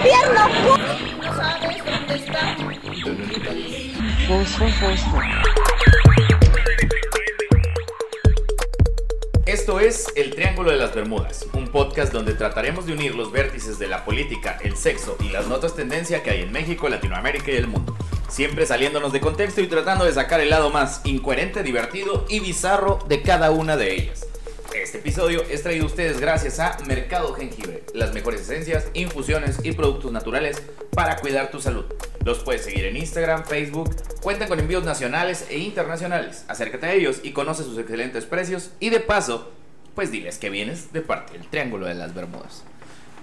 gobierno. No sabes dónde está. Esto es El Triángulo de las Bermudas, un podcast donde trataremos de unir los vértices de la política, el sexo y las notas tendencia que hay en México, Latinoamérica y el mundo. Siempre saliéndonos de contexto y tratando de sacar el lado más incoherente, divertido y bizarro de cada una de ellas. Este episodio es traído a ustedes gracias a Mercado Jengibre, las mejores esencias, infusiones y productos naturales para cuidar tu salud. Los puedes seguir en Instagram, Facebook, cuentan con envíos nacionales e internacionales. Acércate a ellos y conoce sus excelentes precios y de paso, pues diles que vienes de parte del Triángulo de las Bermudas.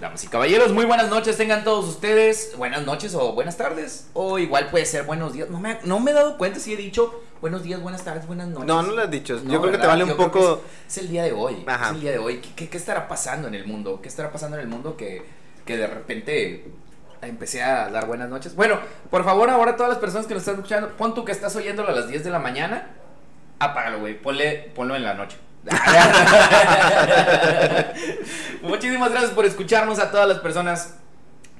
Damas y caballeros, muy buenas noches tengan todos ustedes. Buenas noches o buenas tardes. O igual puede ser buenos días. No me, no me he dado cuenta si he dicho buenos días, buenas tardes, buenas noches. No, no lo has dicho. No, Yo creo que te vale un Yo poco. Es, es el día de hoy. Ajá. Es el día de hoy. ¿Qué, qué, qué estará pasando en el mundo? ¿Qué estará pasando en el mundo que, que de repente empecé a dar buenas noches? Bueno, por favor, ahora todas las personas que nos están escuchando, pon tú que estás oyéndolo a las 10 de la mañana, apágalo, güey. Ponle, ponlo en la noche. Muchísimas gracias por escucharnos a todas las personas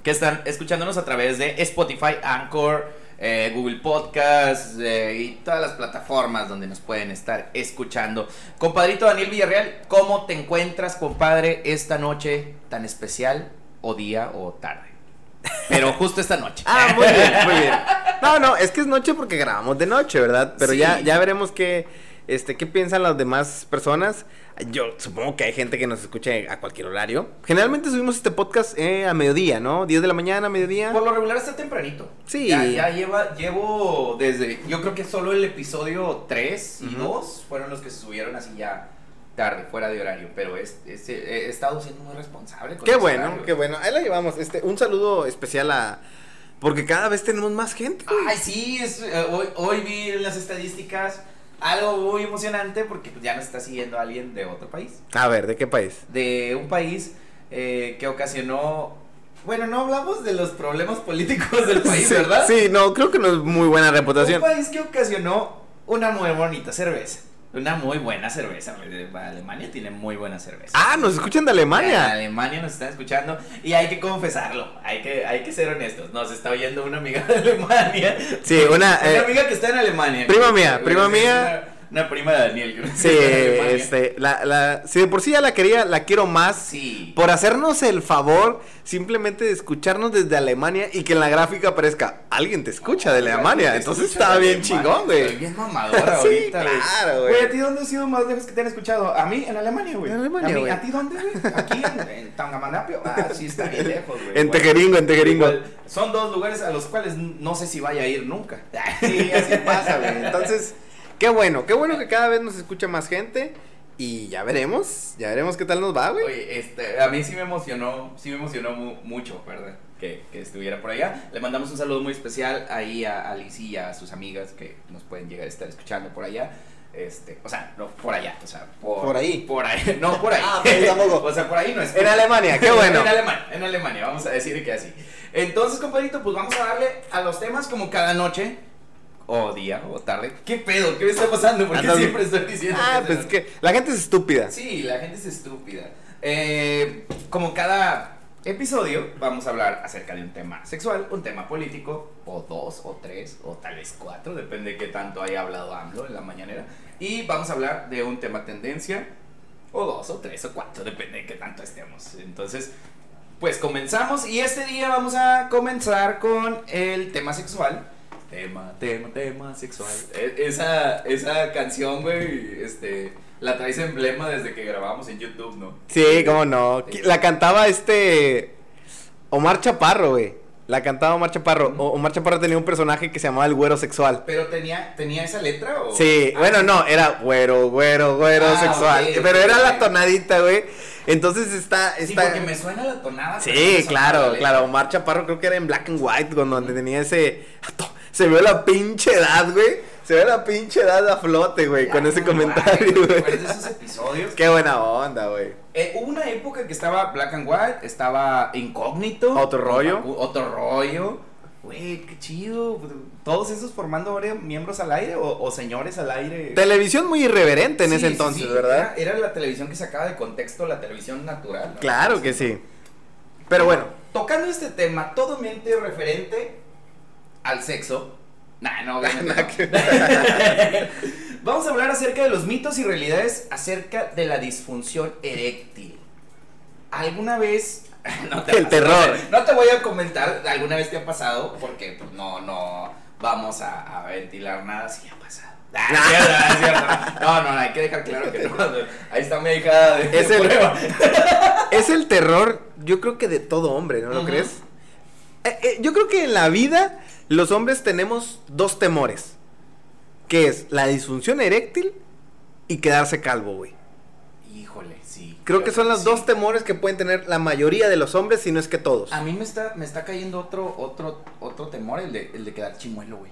que están escuchándonos a través de Spotify, Anchor, eh, Google Podcast eh, y todas las plataformas donde nos pueden estar escuchando. Compadrito Daniel Villarreal, ¿cómo te encuentras, compadre, esta noche tan especial o día o tarde? Pero justo esta noche. Ah, muy bien, muy bien. No, no, es que es noche porque grabamos de noche, ¿verdad? Pero Sí. ya, ya veremos qué, este, qué piensan las demás personas. Yo supongo que hay gente que nos escuche a cualquier horario. Generalmente subimos este podcast eh, a mediodía, ¿no? 10 de la mañana, mediodía. Por lo regular está tempranito. Sí. Ya, ya lleva, llevo desde. Yo creo que solo el episodio 3 y Ujú. 2 fueron los que se subieron así ya tarde, fuera de horario. Pero es, es- he estado siendo muy responsable con Qué bueno, horario. qué bueno. Ahí la llevamos. Este, un saludo especial a. Porque cada vez tenemos más gente, güey. Ay, sí, es, eh, hoy, hoy vi las estadísticas algo muy emocionante porque pues, ya nos está siguiendo alguien de otro país. A ver, ¿de qué país? De un país eh, que ocasionó. Bueno, no hablamos de los problemas políticos del país, sí, ¿verdad? Sí, no, creo que no es muy buena reputación. Un país que ocasionó una muy bonita cerveza. Una muy buena cerveza. Alemania tiene muy buena cerveza. Ah, nos escuchan de En Alemania. Alemania nos están escuchando y hay que confesarlo, hay que, hay que ser honestos. Nos está oyendo una amiga de Alemania. Sí, una, eh, amiga que está en Alemania. prima mía, prima mía. Una, prima de Daniel. que Sí, está este, la, la, si de por sí ya la quería, la quiero más. Sí. Por hacernos el favor simplemente de escucharnos desde Alemania y que en la gráfica aparezca, alguien te escucha de Alemania. Entonces de bien Alemania. chingón, güey. bien mamadora Sí, ahorita, claro, güey. Güey, ¿a ti dónde ha sido más lejos que te han escuchado? ¿A mí? En Alemania, güey. En Alemania, ¿A, mí? ¿A ti dónde, güey? Aquí en, en Tangamandapio. Ah, sí, está bien lejos, güey. En Tejeringo, en Tejeringo. igual, son dos lugares a los cuales no sé si vaya a ir nunca. Sí, así pasa, güey. Entonces, qué bueno, qué bueno que cada vez nos escucha más gente. Y ya veremos, ya veremos qué tal nos va, güey. Oye, este, a mí sí me emocionó, sí me emocionó mu- mucho, ¿verdad? Que, que estuviera por allá. Le mandamos un saludo muy especial ahí a Alice y a sus amigas que nos pueden llegar a estar escuchando por allá. Este, o sea, no por allá, o sea, por, Por ahí. Por ahí, no por ahí. Ah, por ahí tampoco. o sea, por ahí no es. En Alemania, qué bueno. en Alemania, en Alemania, vamos a decir que así. Entonces, compadrito, pues vamos a darle a los temas como cada noche. O día, o tarde. ¿Qué pedo? ¿Qué me está pasando? Porque siempre estoy diciendo Ah, es pues noche? que la gente es estúpida. Sí, la gente es estúpida. Eh, como cada episodio, vamos a hablar acerca de un tema sexual, un tema político, o dos, o tres, o tal vez cuatro, depende de qué tanto haya hablado AMLO en la mañanera. Y vamos a hablar de un tema tendencia, o dos, o tres, o cuatro, depende de qué tanto estemos. Entonces, pues comenzamos, y este día vamos a comenzar con el tema sexual. Tema, tema, tema sexual. E- Esa, esa canción, güey, este, la traes emblema desde que grabamos en YouTube, ¿no? Sí, cómo no. La cantaba este Omar Chaparro, güey. La cantaba Omar Chaparro. O- Omar Chaparro tenía un personaje que se llamaba el güero sexual. Pero tenía, tenía esa letra o. Sí, Ah, bueno, no, era güero, güero, güero Ah, sexual. pero era la tonadita, güey. Entonces está. Sí, está... porque me suena la tonada. Sí, claro, claro. Omar Chaparro creo que era en black and white cuando tenía ese. Se ve la pinche edad, güey. Se ve la pinche edad a flote, güey, Ya, con ese comentario, güey, ¿te güey. acuerdas de esos episodios? Qué buena onda, güey. Eh, hubo una época que estaba Black and White, estaba Incógnito. Otro rollo. Otro rollo. Güey, qué chido. Todos esos formando ahora miembros al aire o, o señores al aire. Televisión muy irreverente en Sí, ese entonces, sí, ¿verdad? Era, era la televisión que sacaba de contexto la televisión natural. ¿no? Claro que sí. Pero bueno, tocando este tema, todo mente referente al sexo. Nah, no, obviamente no. Vamos a hablar acerca de los mitos y realidades acerca de la disfunción eréctil. ¿Alguna vez no te El terror. No te voy a comentar alguna vez te ha pasado porque pues, no, no vamos a, a ventilar nada si ha pasado. Ah, es cierto, es cierto. No, no, hay que dejar claro que no. Ahí está mi hija de, Es de el- prueba. Es el terror, yo creo que de todo hombre, ¿no lo crees? Eh, eh, yo creo que en la vida los hombres tenemos dos temores. Que es la disfunción eréctil y quedarse calvo, güey. Híjole, sí. Creo que son los sí. dos temores que pueden tener la mayoría de los hombres, si no es que todos. A mí me está, me está cayendo otro, otro, otro temor, el de, el de quedar chimuelo, güey.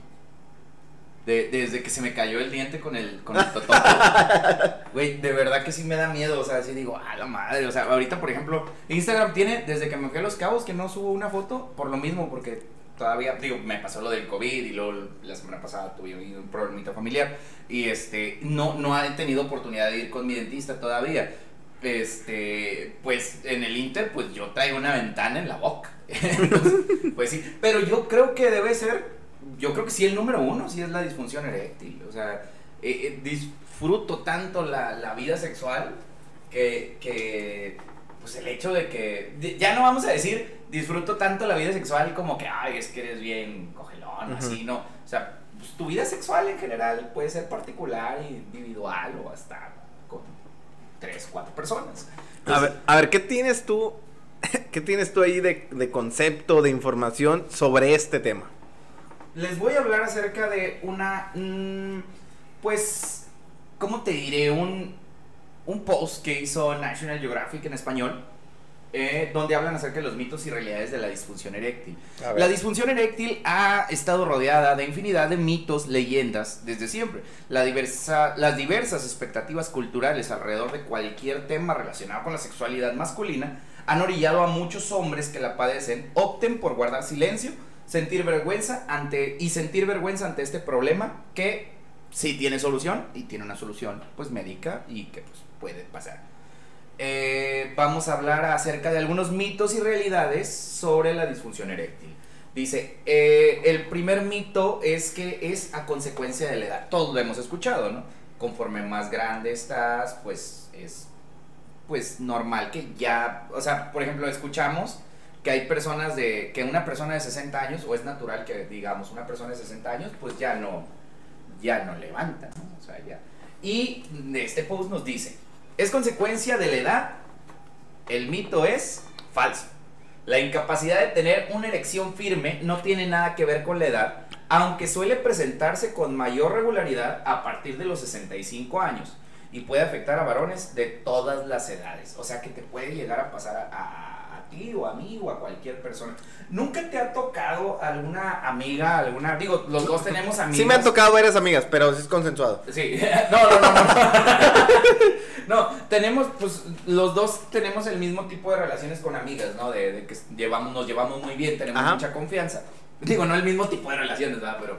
De- desde que se me cayó el diente con el, con el totopo. Güey, de verdad que sí me da miedo. O sea, sí digo, a la madre. O sea, ahorita, por ejemplo, Instagram tiene, desde que me fui a Los Cabos, que no subo una foto, por lo mismo, porque todavía, digo, me pasó lo del COVID y luego la semana pasada tuve un problemita familiar. Y este, no, no he tenido oportunidad de ir con mi dentista todavía. Este, pues en el Inter, pues yo traigo una ventana en la boca. Entonces, pues sí, pero yo creo que debe ser, yo creo que sí el número uno, sí es la disfunción eréctil. O sea, eh, eh, disfruto tanto la, la vida sexual que, que, pues el hecho de que, ya no vamos a decir disfruto tanto la vida sexual como que, ay, es que eres bien cogelón, así, no. O sea, pues, tu vida sexual en general puede ser particular, individual o hasta con tres, cuatro personas. A ver, a ver, ¿qué tienes tú? ¿Qué tienes tú ahí de, de concepto, de información sobre este tema? Les voy a hablar acerca de una, mm, pues, ¿cómo te diré? Un, un post que hizo National Geographic en español, eh, donde hablan acerca de los mitos y realidades de la disfunción eréctil. La disfunción eréctil ha estado rodeada de infinidad de mitos, leyendas, desde siempre. La diversa, las diversas expectativas culturales alrededor de cualquier tema relacionado con la sexualidad masculina han orillado a muchos hombres que la padecen opten por guardar silencio, sentir vergüenza ante y sentir vergüenza ante este problema que sí tiene solución y tiene una solución pues médica y que pues puede pasar. Eh, vamos a hablar acerca de algunos mitos y realidades sobre la disfunción eréctil. Dice, eh, el primer mito es que es a consecuencia de la edad. Todos lo hemos escuchado, ¿no? Conforme más grande estás, pues es pues normal que ya, o sea, por ejemplo, escuchamos que hay personas de, que una persona de 60 años, o es natural que digamos una persona de 60 años, pues ya no, ya no levanta, ¿no? O sea, ya. Y este post nos dice, es consecuencia de la edad, el mito es falso. La incapacidad de tener una erección firme no tiene nada que ver con la edad, aunque suele presentarse con mayor regularidad a partir de los 65 años y puede afectar a varones de todas las edades. O sea que te puede llegar a pasar a, a- a ti o a mí o a cualquier persona. ¿Nunca te ha tocado alguna amiga, alguna... Digo, los dos tenemos amigas. Sí me han tocado varias amigas, pero sí es consensuado. Sí, no, no, no, no. No, tenemos, pues, los dos tenemos el mismo tipo de relaciones con amigas, ¿no? De, de que llevamos, nos llevamos muy bien, tenemos Ajá. mucha confianza. Digo, no el mismo tipo de relaciones, ¿verdad? Pero,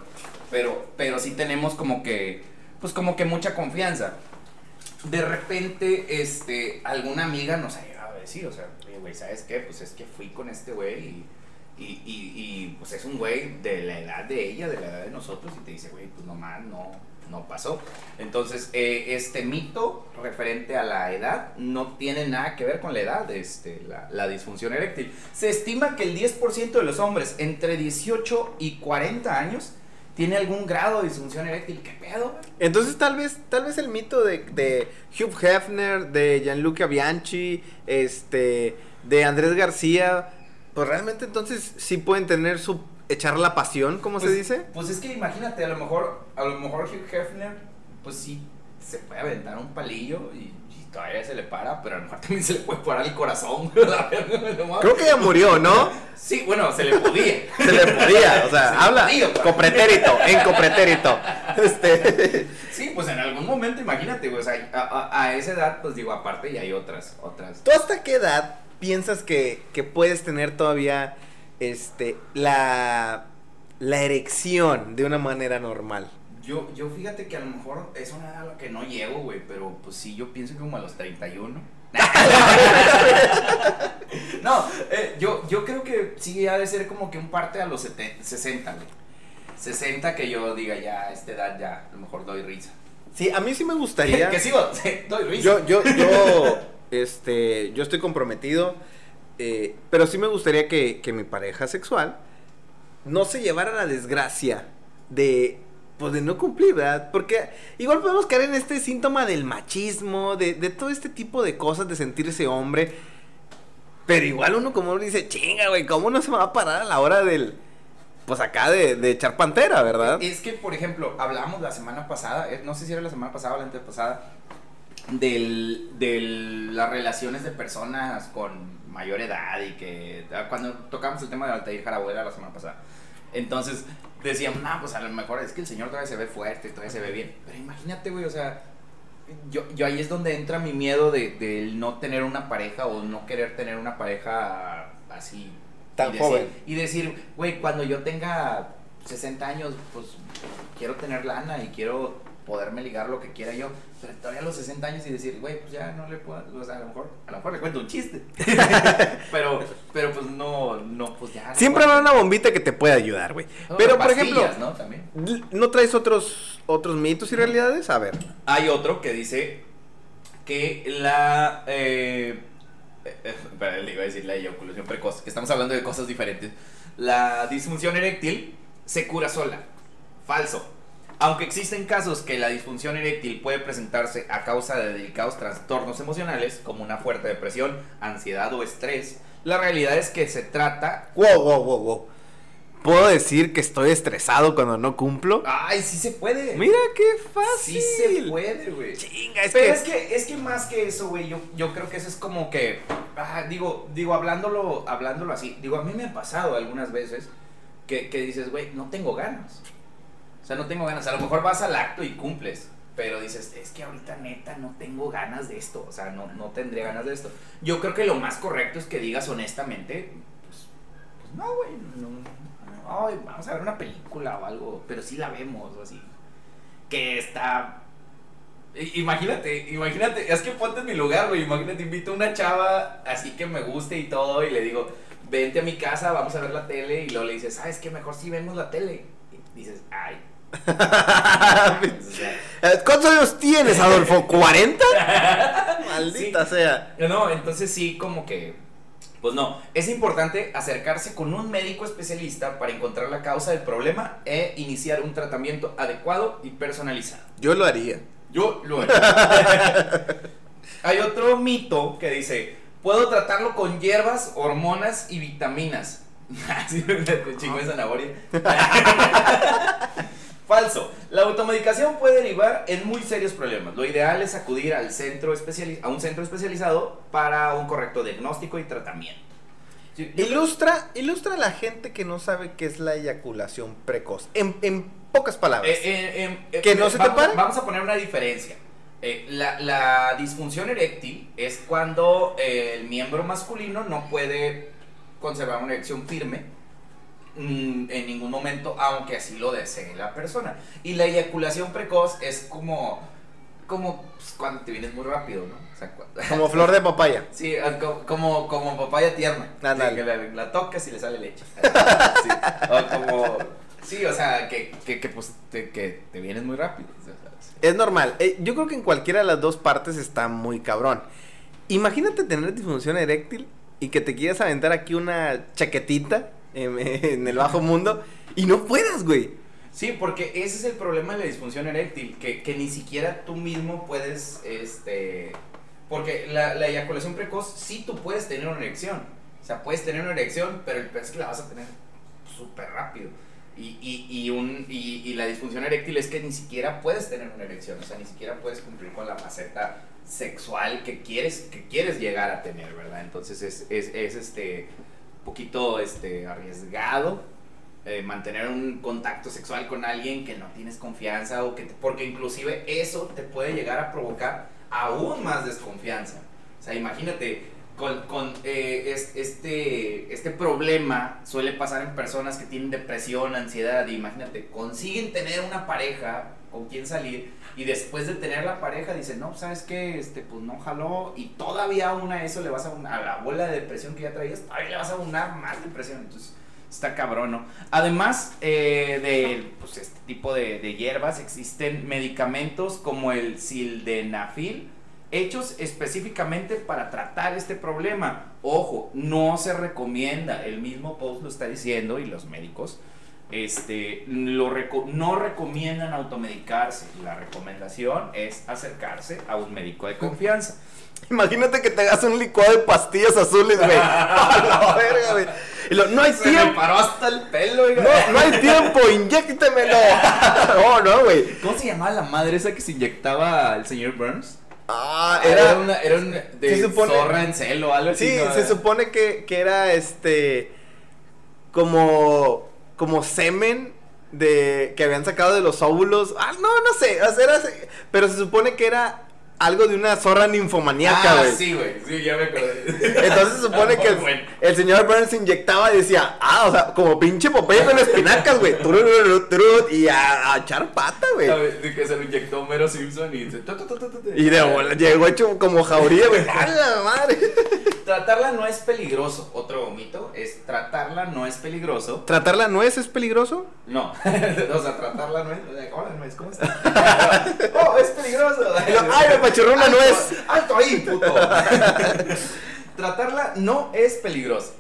pero, pero sí tenemos como que, pues, como que mucha confianza. De repente, este, alguna amiga nos ha decir, o sea, güey, ¿sabes qué? Pues es que fui con este güey y, y, y, y, pues es un güey de la edad de ella, de la edad de nosotros, y te dice, güey, pues nomás no, no pasó. Entonces, eh, este mito referente a la edad no tiene nada que ver con la edad, este, la, la disfunción eréctil. Se estima que el 10% de los hombres entre 18 y 40 años tiene algún grado de disfunción eréctil. ¿Qué pedo, güey? Entonces tal vez, tal vez el mito de, de Hugh Hefner, de Gianluca Bianchi, este, de Andrés García, pues realmente entonces sí pueden tener su echar la pasión, ¿cómo se Pues- dice? Pues es que imagínate, a lo mejor, a lo mejor Hugh Hefner, pues sí, se puede aventar un palillo y todavía se le para, pero a lo mejor también se le puede parar el corazón. Creo que ya murió, ¿no? Sí, bueno, se le podía. Se le podía, o sea, Se habla podía, pues. copretérito, en copretérito. Este, Sí, pues en algún momento, imagínate, a, a- a esa edad, pues digo, aparte y hay otras, otras. ¿Tú hasta qué edad piensas que, que puedes tener todavía este la, la erección de una manera normal? Yo, yo fíjate que a lo mejor es una edad a la que no llego, güey, pero pues sí, yo pienso que como a los 31. no, eh, yo, yo creo que sí ha de ser como que un parte a los 70, 60, güey. 60 que yo diga ya, a esta edad ya, a lo mejor doy risa. Sí, a mí sí me gustaría. que sigo, doy risa. Yo, yo, yo, este, yo estoy comprometido, eh, pero sí me gustaría que, que mi pareja sexual no se llevara la desgracia de, pues, de no cumplir, ¿verdad? Porque igual podemos caer en este síntoma del machismo, de, de todo este tipo de cosas, de sentirse hombre. Pero igual uno como uno dice, chinga, güey, ¿cómo no se me va a parar a la hora del, pues acá de, de echar pantera, ¿verdad? Es que, por ejemplo, hablamos la semana pasada, eh, no sé si era la semana pasada o la antepasada, de las relaciones de personas con mayor edad y que ah, cuando tocamos el tema de Altair Jarabuela la semana pasada. Entonces decíamos, no, pues a lo mejor es que el señor todavía se ve fuerte, todavía se ve bien. Pero imagínate, güey, o sea, yo, yo ahí es donde entra mi miedo de, de no tener una pareja o no querer tener una pareja así. Tan y decir, joven. Y decir, güey, cuando yo tenga 60 años, pues quiero tener lana y quiero poderme ligar lo que quiera yo. Pero todavía a los 60 años y decir, güey, pues ya no le puedo, o sea, a lo mejor, a lo mejor le cuento un chiste. pero, pero pues no, no, pues ya. Siempre habrá una bombita que te puede ayudar, güey. No, Pero, por ejemplo, ¿no? También. ¿no traes otros, otros mitos y realidades? A ver. Hay otro que dice que la. Eh, eh, espera, le iba a decir la eyaculación precoz, que estamos hablando de cosas diferentes. La disfunción eréctil se cura sola. Falso. Aunque existen casos que la disfunción eréctil puede presentarse a causa de delicados trastornos emocionales, como una fuerte depresión, ansiedad o estrés, la realidad es que se trata. Wow, wow, wow, wow. ¿Puedo decir que estoy estresado cuando no cumplo? ¡Ay, sí se puede! Mira qué fácil. Sí se puede, güey. Chinga, es Pero que... es que, es que más que eso, güey, yo, yo creo que eso es como que, ah, digo, digo, hablándolo, hablándolo así, digo, a mí me ha pasado algunas veces que, que dices, güey, no tengo ganas. O sea, no tengo ganas. A lo mejor vas al acto y cumples, pero dices, es que ahorita neta no tengo ganas de esto. O sea, no, no tendría ganas de esto. Yo creo que lo más correcto es que digas honestamente, pues, pues no, güey, no, no, ay, vamos a ver una película o algo, pero sí la vemos o así. Que está Imagínate, imagínate, es que ponte en mi lugar, güey. Imagínate, invito a una chava así que me guste y todo, y le digo, vente a mi casa, vamos a ver la tele, y luego le dices, ¿sabes qué? Mejor si vemos la tele. Y dices, ay. ¿Cuántos años tienes, Adolfo? ¿40? Maldita Sí. sea. No, entonces sí, como que. Pues no, es importante acercarse con un médico especialista para encontrar la causa del problema e iniciar un tratamiento adecuado y personalizado. Yo lo haría. Yo lo haré. Hay otro mito que dice, puedo tratarlo con hierbas, hormonas y vitaminas. Así, chingo de zanahoria. Falso. La automedicación puede derivar en muy serios problemas. Lo ideal es acudir al centro a un centro especializado para un correcto diagnóstico y tratamiento. Sí, Ilustra, ilustra a la gente que no sabe qué es la eyaculación precoz. En, en pocas palabras. Eh, eh, eh, eh, ¿Que no se te vamos, pare? Vamos a poner una diferencia. Eh, la, la disfunción eréctil es cuando eh, el miembro masculino no puede conservar una erección firme mm, en ningún momento, aunque así lo desee la persona. Y la eyaculación precoz es como, como pues, cuando te vienes muy rápido, ¿no? O sea, cu- Como flor de papaya. Sí, ah, co- como, como papaya tierna. Ándale. Sí, que la, la tocas y le sale leche. Sí. O como. Sí, o sea, que, que, que, pues, te, que te vienes muy rápido. o sea, sí. Es normal. Eh, yo creo que en cualquiera de las dos partes está muy cabrón. Imagínate tener disfunción eréctil y que te quieras aventar aquí una chaquetita en, el bajo mundo y no puedas, güey. Sí, porque ese es el problema de la disfunción eréctil, que, que ni siquiera tú mismo puedes, este... Porque la, la eyaculación precoz, sí tú puedes tener una erección. O sea, puedes tener una erección, pero el es que la vas a tener súper rápido. Y, y, y, un, y, y la disfunción eréctil es que ni siquiera puedes tener una erección, o sea, ni siquiera puedes cumplir con la faceta sexual que quieres, que quieres llegar a tener, ¿verdad? Entonces es, es, es este poquito este, arriesgado eh, mantener un contacto sexual con alguien que no tienes confianza o que porque inclusive eso te puede llegar a provocar aún más desconfianza. O sea, imagínate, con, con, eh, es- este, este problema suele pasar en personas que tienen depresión, ansiedad, y imagínate, consiguen tener una pareja con quién salir. Y después de tener la pareja, dice, no, ¿sabes qué? Este, pues no jaló. Y todavía aún a eso le vas a unar, a la bola de depresión que ya traías, todavía le vas a unar más depresión. Entonces, está cabrón, ¿no? Además eh, de pues, este tipo de, de hierbas, existen medicamentos como el sildenafil, hechos específicamente para tratar este problema. Ojo, no se recomienda, el mismo post lo está diciendo y los médicos este, lo reco- no recomiendan automedicarse. La recomendación es acercarse a un médico de confianza. Imagínate que te hagas un licuado de pastillas azules, güey. A la verga, güey. Y lo, no hay Se me tiempo. paró hasta el pelo, oiga. No, no hay tiempo, inyéctemelo. No, no, güey. ¿Cómo se llamaba la madre esa que se inyectaba al señor Burns? Ah, Era, era. una, era un de Sí, supone- zorra en celo o algo así. Sí, ¿no? se supone que, que era este. Como. Como semen de. Que habían sacado de los óvulos. Ah, no, no sé. o sea, era- pero se supone que era algo de una zorra ninfomaníaca, Ah, güey. sí, güey. Sí, ya me acordé. Entonces se supone que el, señor Burns se inyectaba y decía, ah, o sea, como pinche Popeye con espinacas, güey. Y a, a echar pata, güey. Que se lo inyectó Homero Simpson y dice... Y de bola, llegó hecho como jauría, güey. ¡A la madre! Tratarla no es peligroso. Otro mito es tratarla no es peligroso. ¿Tratar la nuez es peligroso? No. o sea, tratarla no es... Hola, no es... ¿Cómo está? ¡Oh, es peligroso! ¡Ay, me apachurró una nuez! ¡Alto ahí, puto! Tratarla no es peligrosa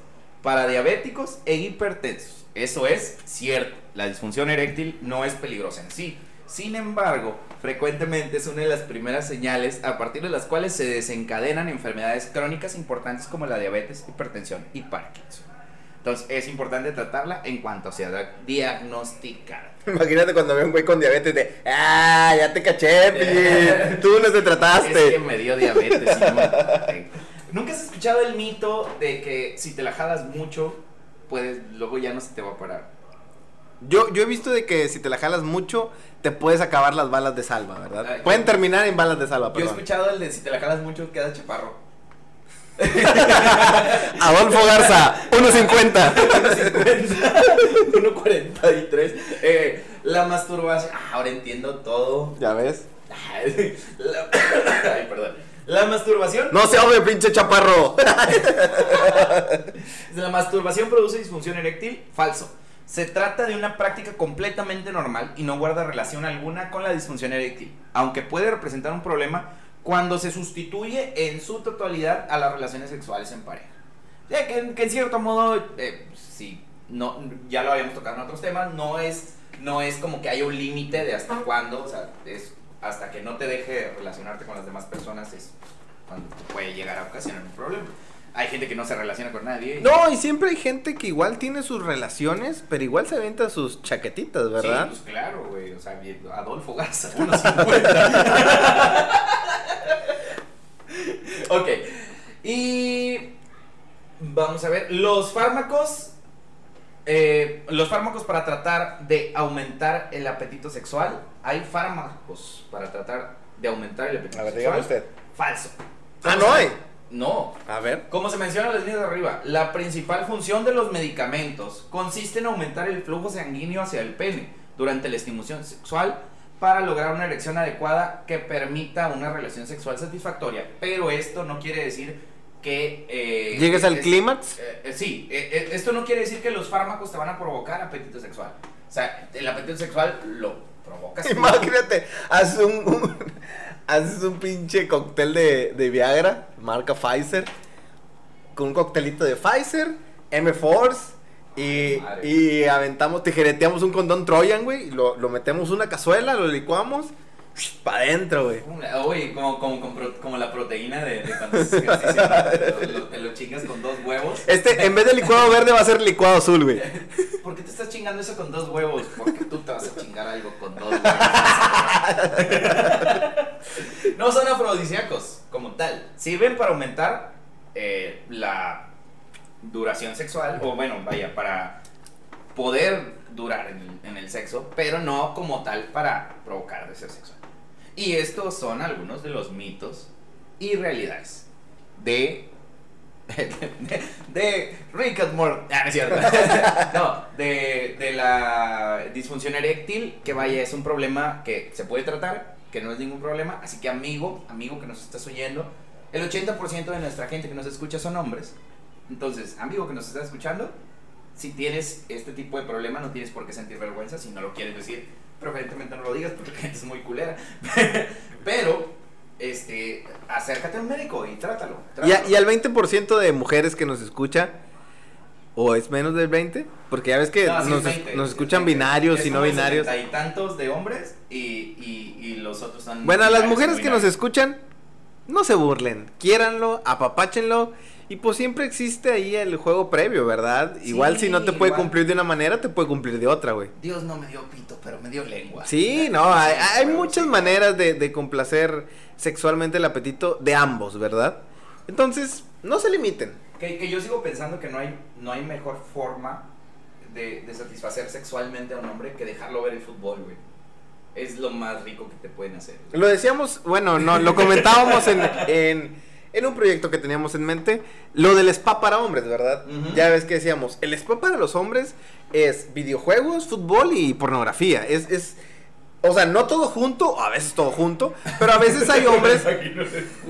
para diabéticos e hipertensos. Eso es cierto. La disfunción eréctil no es peligrosa en sí. Sin embargo, frecuentemente es una de las primeras señales a partir de las cuales se desencadenan enfermedades crónicas importantes como la diabetes, hipertensión y Parkinson. Entonces es importante tratarla en cuanto sea diagnosticada. Imagínate cuando ve un güey con diabetes de, ah, ya te caché. Tú no te Es que trataste. me dio diabetes. y no. ¿Nunca has escuchado el mito de que si te la jalas mucho, puedes, luego ya no se te va a parar? Yo, yo he visto de que si te la jalas mucho, te puedes acabar las balas de salva, ¿verdad? Pueden yo- terminar en balas de salva, Yo he escuchado el de si te la jalas mucho, queda chaparro. Adolfo Garza, 1.50. 1.43. Eh, la masturbación. Ah, ahora entiendo todo. ¿Ya ves? La- Ay, perdón. La masturbación. No se ahogue, pinche chaparro. La masturbación produce disfunción eréctil. Falso. Se trata de una práctica completamente normal y no guarda relación alguna con la disfunción eréctil, aunque puede representar un problema cuando se sustituye en su totalidad a las relaciones sexuales en pareja. Ya que, que en cierto modo, eh, sí, no, ya lo habíamos tocado en otros temas, no es, no es como que haya un límite de hasta cuándo, o sea, es hasta que no te deje relacionarte con las demás personas es cuando te puede llegar a ocasionar un problema. Hay gente que no se relaciona con nadie. No, y siempre hay gente que igual tiene sus relaciones, pero igual se aventa sus chaquetitas, ¿verdad? Sí, pues claro, güey. O sea, Adolfo Garza, 1.50. ok. Y vamos a ver. Los fármacos. eh, los fármacos para tratar de aumentar el apetito sexual. Hay fármacos para tratar de aumentar el apetito A ver, sexual. dígame usted. Falso. Ah, no hay. No, A ver. como se menciona en las líneas de arriba, la principal función de los medicamentos consiste en aumentar el flujo sanguíneo hacia el pene durante la estimulación sexual para lograr una erección adecuada que permita una relación sexual satisfactoria. Pero esto no quiere decir que... eh, ¿Llegues al clímax? eh, eh, sí, eh, esto no quiere decir que los fármacos te van a provocar apetito sexual. O sea, el apetito sexual lo provocas. Imagínate, un, un- haces un pinche cóctel de, de Viagra, marca Pfizer, con un coctelito de Pfizer, M-Force, y, y aventamos, tijereteamos un condón Trojan, güey, y lo, lo metemos en una cazuela, lo licuamos, para adentro, güey. Oye, como, como, como, la proteína de, de cuando ejercicio, lo- lo- te lo chingas con dos huevos. Este, en vez de licuado verde, va a ser licuado azul, güey. ¿Por qué te estás chingando eso con dos huevos? Porque tú te vas a chingar algo con dos huevos. no son afrodisíacos como tal. Sirven para aumentar eh, la duración sexual, o bueno, vaya, para poder durar en el, en el sexo, pero no como tal para provocar deseo sexual. Y estos son algunos de los mitos y realidades de de, de Rick and Morty. Ah, no es cierto. no, de, de la disfunción eréctil, que vaya, es un problema que se puede tratar, que no es ningún problema. Así que, amigo, amigo que nos estás oyendo, el 80% de nuestra gente que nos escucha son hombres. Entonces, amigo que nos estás escuchando, si tienes este tipo de problema, no tienes por qué sentir vergüenza. Si no lo quieres decir, preferentemente no lo digas porque la gente es muy culera. Pero, este, acércate a un médico y trátalo. Y, a- y al 20% de mujeres que nos escucha, o es menos del 20, porque ya ves que No, nos, es 20, nos es escuchan 20. binarios y no binarios. 70 y tantos de hombres y, y, y los otros son. Bueno, a las mujeres que nos escuchan, no se burlen, quiéranlo, apapáchenlo. Y pues siempre existe ahí el juego previo, ¿verdad? Sí, igual si no te puede igual. cumplir de una manera, te puede cumplir de otra, güey. Dios no me dio pito, pero me dio lengua. Sí, no, hay, muchas sí. maneras de, de complacer sexualmente el apetito de ambos, ¿verdad? Entonces, no se limiten. Que, que yo sigo pensando que no hay, no hay mejor forma de, de satisfacer sexualmente a un hombre que dejarlo ver el fútbol, güey. Es lo más rico que te pueden hacer. Lo decíamos, bueno, no, lo comentábamos en, en, en un proyecto que teníamos en mente, lo del spa para hombres, ¿verdad? Ya ves que decíamos, el spa para los hombres es videojuegos, fútbol y pornografía. Es, es, o sea, no todo junto, a veces todo junto, pero a veces hay hombres...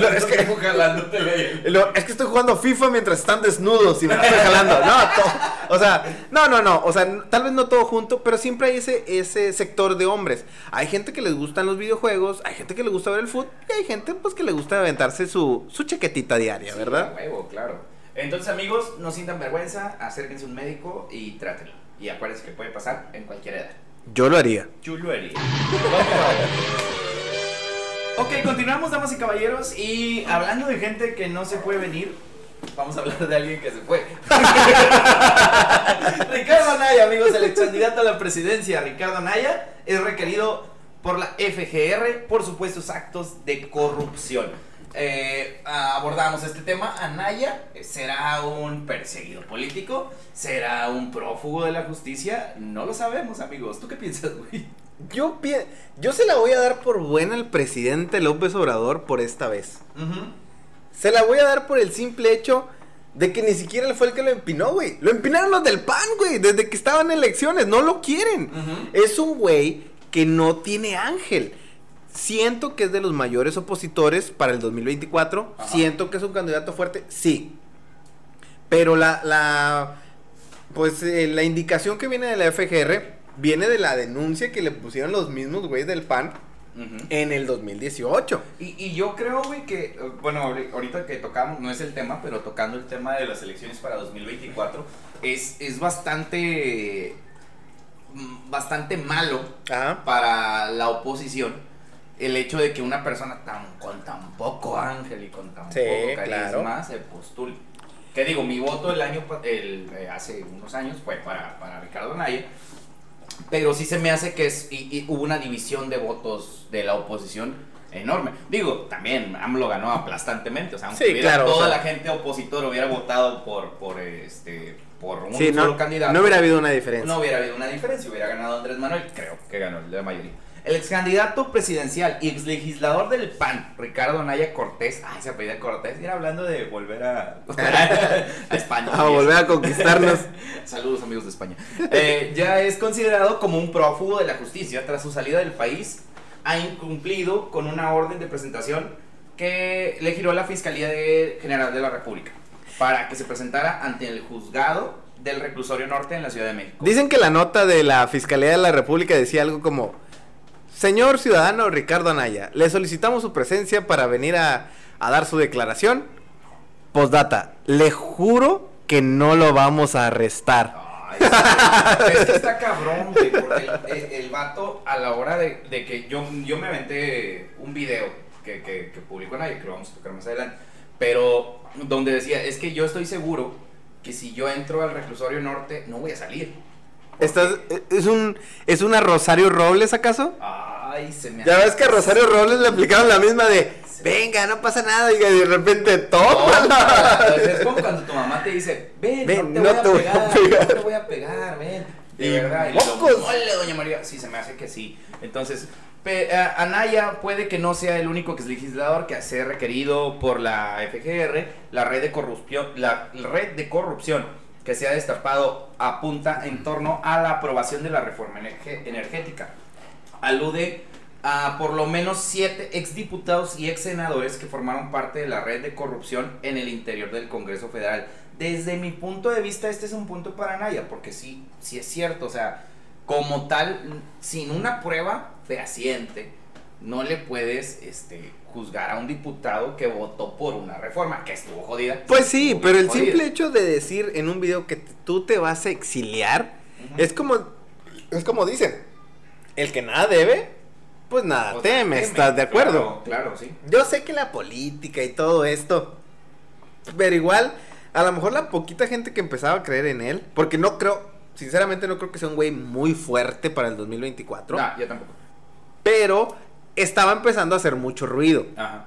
No, es que-. Lo- es que estoy jugando FIFA mientras están desnudos y me estoy jalando. No, to- o sea, no, no, no. O sea, tal vez no todo junto, pero siempre hay ese, ese sector de hombres. Hay gente que les gustan los videojuegos, hay gente que le gusta ver el fútbol y hay gente pues que le gusta aventarse su, su chaquetita diaria, Sí, ¿verdad? huevo, claro. Entonces, amigos, no sientan vergüenza, acérquense a un médico y trátenlo. Y acuérdense que puede pasar en cualquier edad. Yo lo haría. Chulería. ok, continuamos, damas y caballeros. Y hablando de gente que no se puede venir, vamos a hablar de alguien que se fue. Ricardo Anaya, amigos, el ex candidato a la presidencia, Ricardo Anaya, es requerido por la FGR por supuestos actos de corrupción. Eh, abordamos este tema. Anaya será un perseguido político, será un prófugo de la justicia. No lo sabemos, amigos. ¿Tú qué piensas, güey? Yo, pi- yo se la voy a dar por buena al presidente López Obrador por esta vez. Se la voy a dar por el simple hecho de que ni siquiera él fue el que lo empinó, güey. Lo empinaron los del PAN, güey, desde que estaban en elecciones. No lo quieren. Es un güey que no tiene ángel. Siento que es de los mayores opositores para el 2024. Ajá. Siento que es un candidato fuerte, sí. Pero la, la, pues eh, la indicación que viene de la FGR viene de la denuncia que le pusieron los mismos güeyes del PAN en el 2018. Y, y yo creo, güey, que, eh, bueno, ahori- ahorita que tocamos, no es el tema, pero tocando el tema de las elecciones para 2024, es, es bastante, mm, bastante malo Ajá. para la oposición el hecho de que una persona tan, con tan poco ángel y con tan Sí, poco carisma claro. se postule. Que digo, mi voto el año, el, eh, hace unos años fue para, para Ricardo Naya, pero sí se me hace que es, y, y hubo una división de votos de la oposición enorme. Digo, también AMLO ganó aplastantemente, o sea, aunque Sí, hubiera claro, o toda sea. la gente opositora hubiera votado por, por este, por un Sí, solo no, candidato. no hubiera habido una diferencia. No hubiera habido una diferencia, hubiera ganado Andrés Manuel, creo que ganó la mayoría. El ex candidato presidencial y ex legislador del PAN, Ricardo Naya Cortés, ay, se apellida Cortés, ir hablando de volver a, a España. A volver a conquistarnos. Saludos amigos de España. Eh, ya es considerado como un prófugo de la justicia tras su salida del país. Ha incumplido con una orden de presentación que le giró la Fiscalía General de la República para que se presentara ante el juzgado del reclusorio norte en la Ciudad de México. Dicen que la nota de la Fiscalía de la República decía algo como, señor ciudadano Ricardo Anaya, le solicitamos su presencia para venir a, a dar su declaración. Postdata, le juro que no lo vamos a arrestar. Ay, es, es que está cabrón, güey, porque el, el- el vato a la hora de, de que yo, yo me aventé un video que, que, que publicó nadie, que lo vamos a tocar más adelante, pero donde decía, es que yo estoy seguro que si yo entro al reclusorio norte no voy a salir. ¿Estás, es, un, ¿Es una Rosario Robles acaso? Ay, se me Ya ves que a Rosario Robles le aplicaron la misma de, venga, no pasa nada, y de repente, Tómala. Es como cuando tu mamá te dice, ven, Ven, no te no voy te a voy a pegar, pegar". no te voy a pegar, ven. De Y verdad. mocos. Mole, doña María. Sí, se me hace que sí. Entonces, pe- a- Anaya puede que no sea el único que es legislador que sea requerido por la FGR, la red de corrupción, la red de corrupción que se ha destapado apunta en torno a la aprobación de la reforma energética. Alude a por lo menos siete exdiputados y exsenadores que formaron parte de la red de corrupción en el interior del Congreso Federal. Desde mi punto de vista, este es un punto para Anaya, porque sí, sí es cierto, o sea, como tal, sin una prueba fehaciente, no le puedes este, juzgar a un diputado que votó por una reforma, que estuvo jodida. Pues sí, pero el jodida. simple hecho de decir en un video que tú te vas a exiliar es como es como dicen, el que nada debe, pues nada O sea, teme, teme, ¿estás de acuerdo? Claro, claro, sí. Yo sé que la política y todo esto, pero igual, a lo mejor la poquita gente que empezaba a creer en él, porque no creo, sinceramente no creo que sea un güey muy fuerte para el 2024, No, yo tampoco. pero estaba empezando a hacer mucho ruido. Ajá.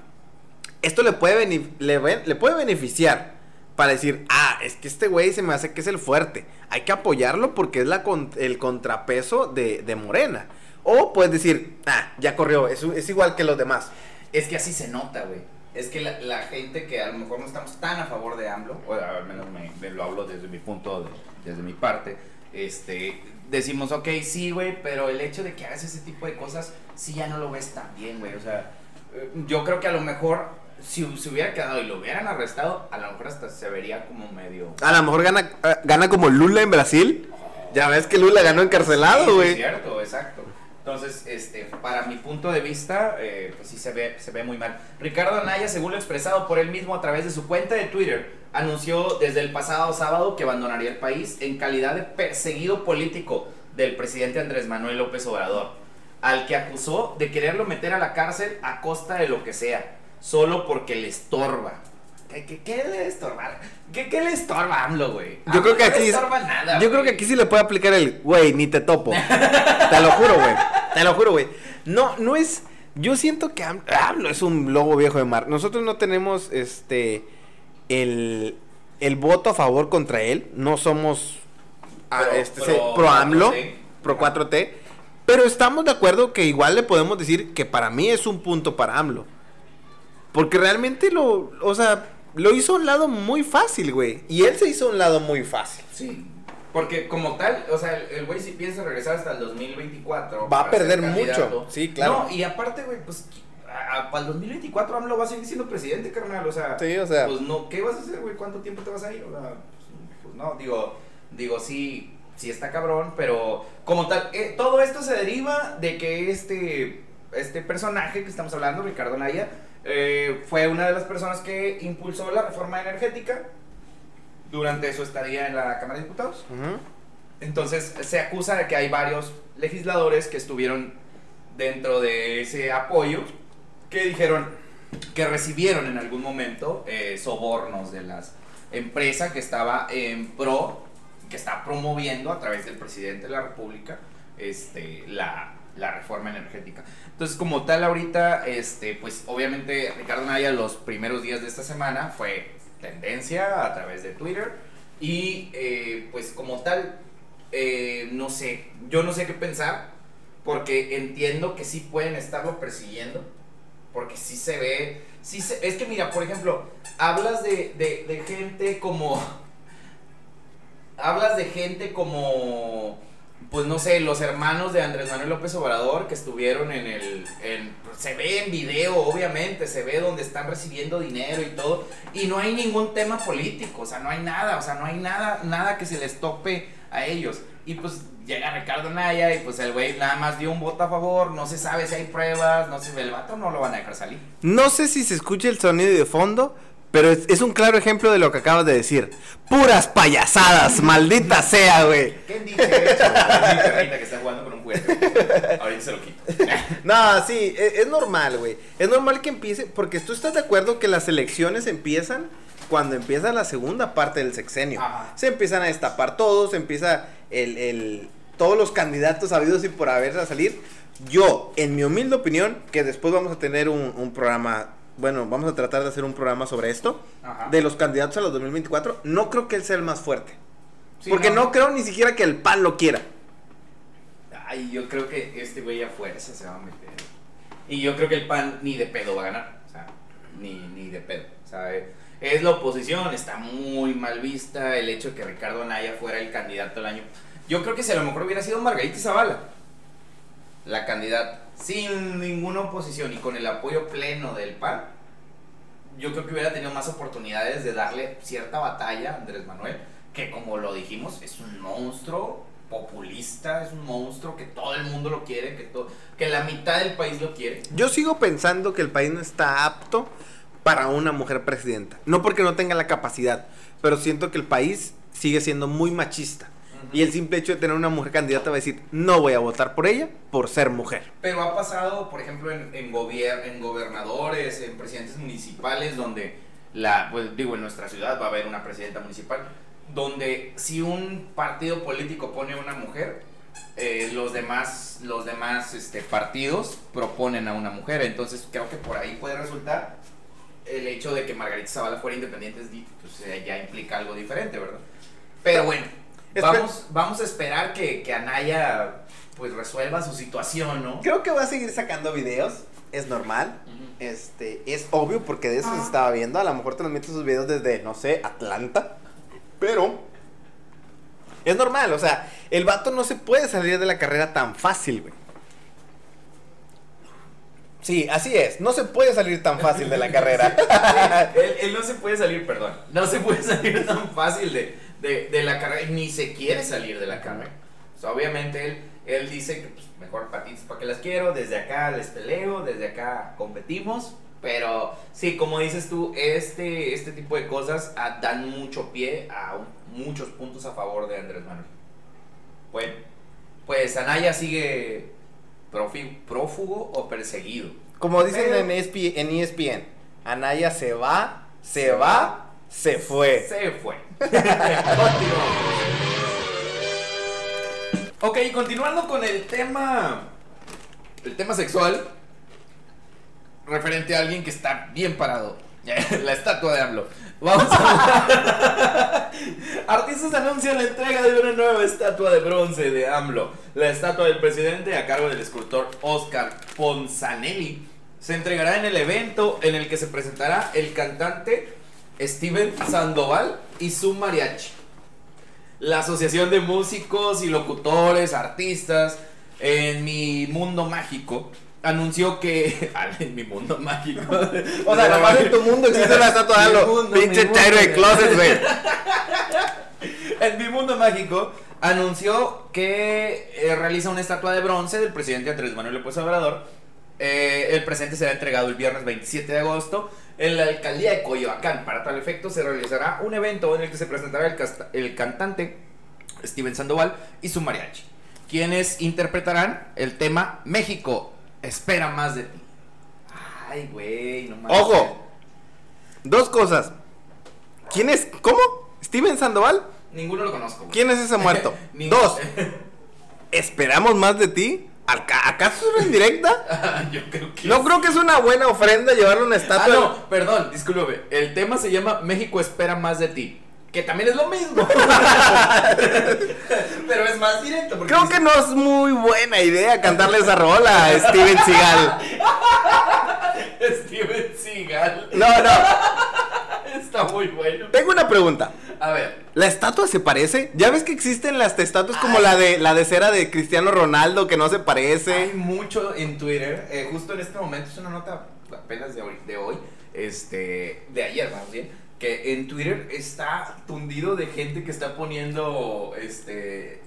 Esto le puede, le, le puede beneficiar para decir, ah, es que este güey se me hace que es el fuerte. Hay que apoyarlo porque es la con- el contrapeso de, de Morena. O puedes decir, ah, ya corrió, es, es igual que los demás. Es que así se nota, güey. Es que la, la gente que a lo mejor no estamos tan a favor de AMLO, o al menos me, me lo hablo desde mi punto, de- desde mi parte, este, decimos, ok, sí, güey, pero el hecho de que hagas ese tipo de cosas, sí ya no lo ves tan bien, güey. O sea, eh, yo creo que a lo mejor, si se hubiera quedado y lo hubieran arrestado, a lo mejor hasta se vería como medio... A lo mejor gana, eh, gana como Lula en Brasil. Ya ves que Lula ganó Sí, encarcelado, sí, güey. Es cierto, exacto. Entonces, este, para mi punto de vista, eh, pues sí se ve, se ve muy mal. Ricardo Anaya, según lo expresado por él mismo a través de su cuenta de Twitter, anunció desde el pasado sábado que abandonaría el país en calidad de perseguido político del presidente Andrés Manuel López Obrador, al que acusó de quererlo meter a la cárcel a costa de lo que sea, solo porque le estorba. ¿Qué, qué, qué le estorba? ¿Qué, qué le estorba a AMLO, güey? Yo creo que no aquí nada, Yo creo que aquí sí le puede aplicar el, güey, ni te topo. te lo juro, güey. Te lo juro, güey. No, no es. Yo siento que Am- AMLO es un lobo viejo de mar. Nosotros no tenemos este. El, el voto a favor contra él. No somos. ah, Pro- este, pro AMLO. 4T. Pro 4T. Pero estamos de acuerdo que igual le podemos decir que para mí es un punto para AMLO. Porque realmente lo. O sea, lo hizo a un lado muy fácil, güey. Y él se hizo a un lado muy fácil. Sí, porque como tal, o sea, el güey si piensa regresar hasta el 2024. Va a perder mucho. Sí, claro. No, y aparte, güey, pues para el 2024 AMLO va a seguir siendo presidente, carnal, o sea. Sí, o sea. Pues no, ¿qué vas a hacer, güey? ¿Cuánto tiempo te vas a ir? O sea, pues, pues, no, digo, digo, sí, sí está cabrón, pero como tal, eh, todo esto se deriva de que este, este personaje que estamos hablando, Ricardo Naya, eh, fue una de las personas que impulsó la reforma energética durante su estadía en la Cámara de Diputados. Entonces se acusa de que hay varios legisladores que estuvieron dentro de ese apoyo que dijeron que recibieron en algún momento eh, sobornos de las empresas que estaba en pro, que está promoviendo a través del presidente de la República este, la, la reforma energética. Entonces, como tal, ahorita, este, pues obviamente Ricardo Naya los primeros días de esta semana fue tendencia a través de Twitter. Y eh, pues como tal, eh, no sé, yo no sé qué pensar porque entiendo que sí pueden estarlo persiguiendo porque sí se ve, sí se, es que mira, por ejemplo, hablas de, de, de gente como, hablas de gente como, pues no sé, los hermanos de Andrés Manuel López Obrador que estuvieron en el, en- se ve en video, obviamente, se ve donde están recibiendo dinero y todo, y no hay ningún tema político, o sea, no hay nada, o sea, no hay nada, nada que se les tope a ellos. Y pues llega Ricardo Naya y pues el güey nada más dio un voto a favor, no se sabe si hay pruebas, no se ve el vato, no lo van a dejar salir. No sé si se escucha el sonido de fondo, pero es, es un claro ejemplo de lo que acabas de decir. Puras payasadas, maldita sea, güey. ¿Qué dice eso? Perrita que está jugando con un juguete. Ahorita se lo quito. No, sí, e- es, normal, güey. Es normal que empiece, porque tú estás de acuerdo que las elecciones empiezan cuando empieza la segunda parte del sexenio. Ajá. Se empiezan a destapar todos, empieza el, el- todos los candidatos habidos y por haber a salir. Yo, en mi humilde opinión, que después vamos a tener un, un programa, bueno, vamos a tratar de hacer un programa sobre esto, Ajá. de los candidatos a los 2024, no creo que él sea el más fuerte. Sí, porque no. creo ni siquiera que el PAN lo quiera. Ay, yo creo que este güey a fuerza se va a meter. Y yo creo que el PAN ni de pedo va a ganar. O sea, ni, ni de pedo. O sea, eh, es la oposición, está muy mal vista el hecho de que Ricardo Anaya fuera el candidato del año. Yo creo que si a lo mejor hubiera sido Margarita Zavala, la candidata, sin ninguna oposición y con el apoyo pleno del PAN, yo creo que hubiera tenido más oportunidades de darle cierta batalla a Andrés Manuel, que como lo dijimos, es un monstruo populista, es un monstruo que todo el mundo lo quiere, que, que la mitad del país lo quiere. Yo sigo pensando que el país no está apto para una mujer presidenta. No porque no tenga la capacidad, pero siento que el país sigue siendo muy machista. Y el simple hecho de tener una mujer candidata va a decir, no voy a votar por ella por ser mujer. Pero ha pasado, por ejemplo, en, en, gobier- en gobernadores, en presidentes municipales, donde, la, pues digo, en nuestra ciudad va a haber una presidenta municipal, donde si un partido político pone a una mujer, eh, los demás, los demás este, partidos proponen a una mujer. Entonces creo que por ahí puede resultar el hecho de que Margarita Zavala fuera independiente, es di- pues, ya implica algo diferente, ¿verdad? Pero bueno, vamos, vamos a esperar que, que Anaya pues resuelva su situación, ¿no? Creo que va a seguir sacando videos, es normal. Este, es obvio porque de eso se estaba viendo. A lo mejor transmite sus videos desde, no sé, Atlanta. Pero es normal, o sea, el vato no se puede salir de la carrera tan fácil, güey. Sí, así es, no se puede salir tan fácil de la carrera. él, él no se puede salir, perdón, no se puede salir tan fácil de, de, de la carrera, ni se quiere salir de la carrera. O sea, obviamente él, él dice que pues, mejor patitas para que las quiero, desde acá les peleo, desde acá competimos, pero sí, como dices tú, este, este tipo de cosas ah, dan mucho pie a muchos puntos a favor de Andrés Manuel. Bueno, pues Anaya sigue prófugo o perseguido. Como dicen Pero- en, E ESPN, en ESPN, Anaya se va, se va, se fue. Se fue. Continuamos. ok, continuando con el tema. El tema sexual. Referente a alguien que está bien parado. La estatua de AMLO. Vamos a Artistas anuncian la entrega de una nueva estatua de bronce de AMLO. La estatua del presidente, a cargo del escultor Oscar Ponzanelli, se entregará en el evento en el que se presentará el cantante Steven Sandoval y su mariachi. La Asociación de Músicos y Locutores, Artistas, en mi mundo mágico, anunció que. En mi mundo mágico. O sea, nomás en tu mundo existe la estatua de mi Pinche chairo de closet, güey. En mi mundo mágico anunció que eh, realiza una estatua de bronce del presidente Andrés Manuel López Obrador. Eh, el presente será entregado el viernes 27 de agosto en la alcaldía de Coyoacán. Para tal efecto se realizará un evento en el que se presentará el, cantante Steven Sandoval y su mariachi, quienes interpretarán el tema México espera más de ti. Ay, güey, no mames. Ojo. Dos cosas. ¿Quién es? ¿Cómo? ¿Steven Sandoval? Ninguno lo conozco. güey. ¿Quién es ese muerto? Dos. ¿Esperamos más de ti? ¿Aca- ¿Acaso es una indirecta? Yo creo que No creo que es una buena ofrenda llevarle una Ah, estatua. no, perdón, discúlpeme. El tema se llama México espera más de ti. Que también es lo mismo. Pero es más directo. Porque Creo dice- que no es muy buena idea cantarle esa rola a Steven Seagal. Steven Seagal. No, no. Está muy bueno. Tengo una pregunta. A ver. ¿La estatua se parece? ¿Ya ves que existen las estatuas como Ay. la de la de cera de Cristiano Ronaldo que no se parece? Hay mucho en Twitter. eh, justo en este momento es una nota apenas de hoy, de hoy. Este. De ayer, más bien. Que en Twitter está tundido de gente que está poniendo. Este.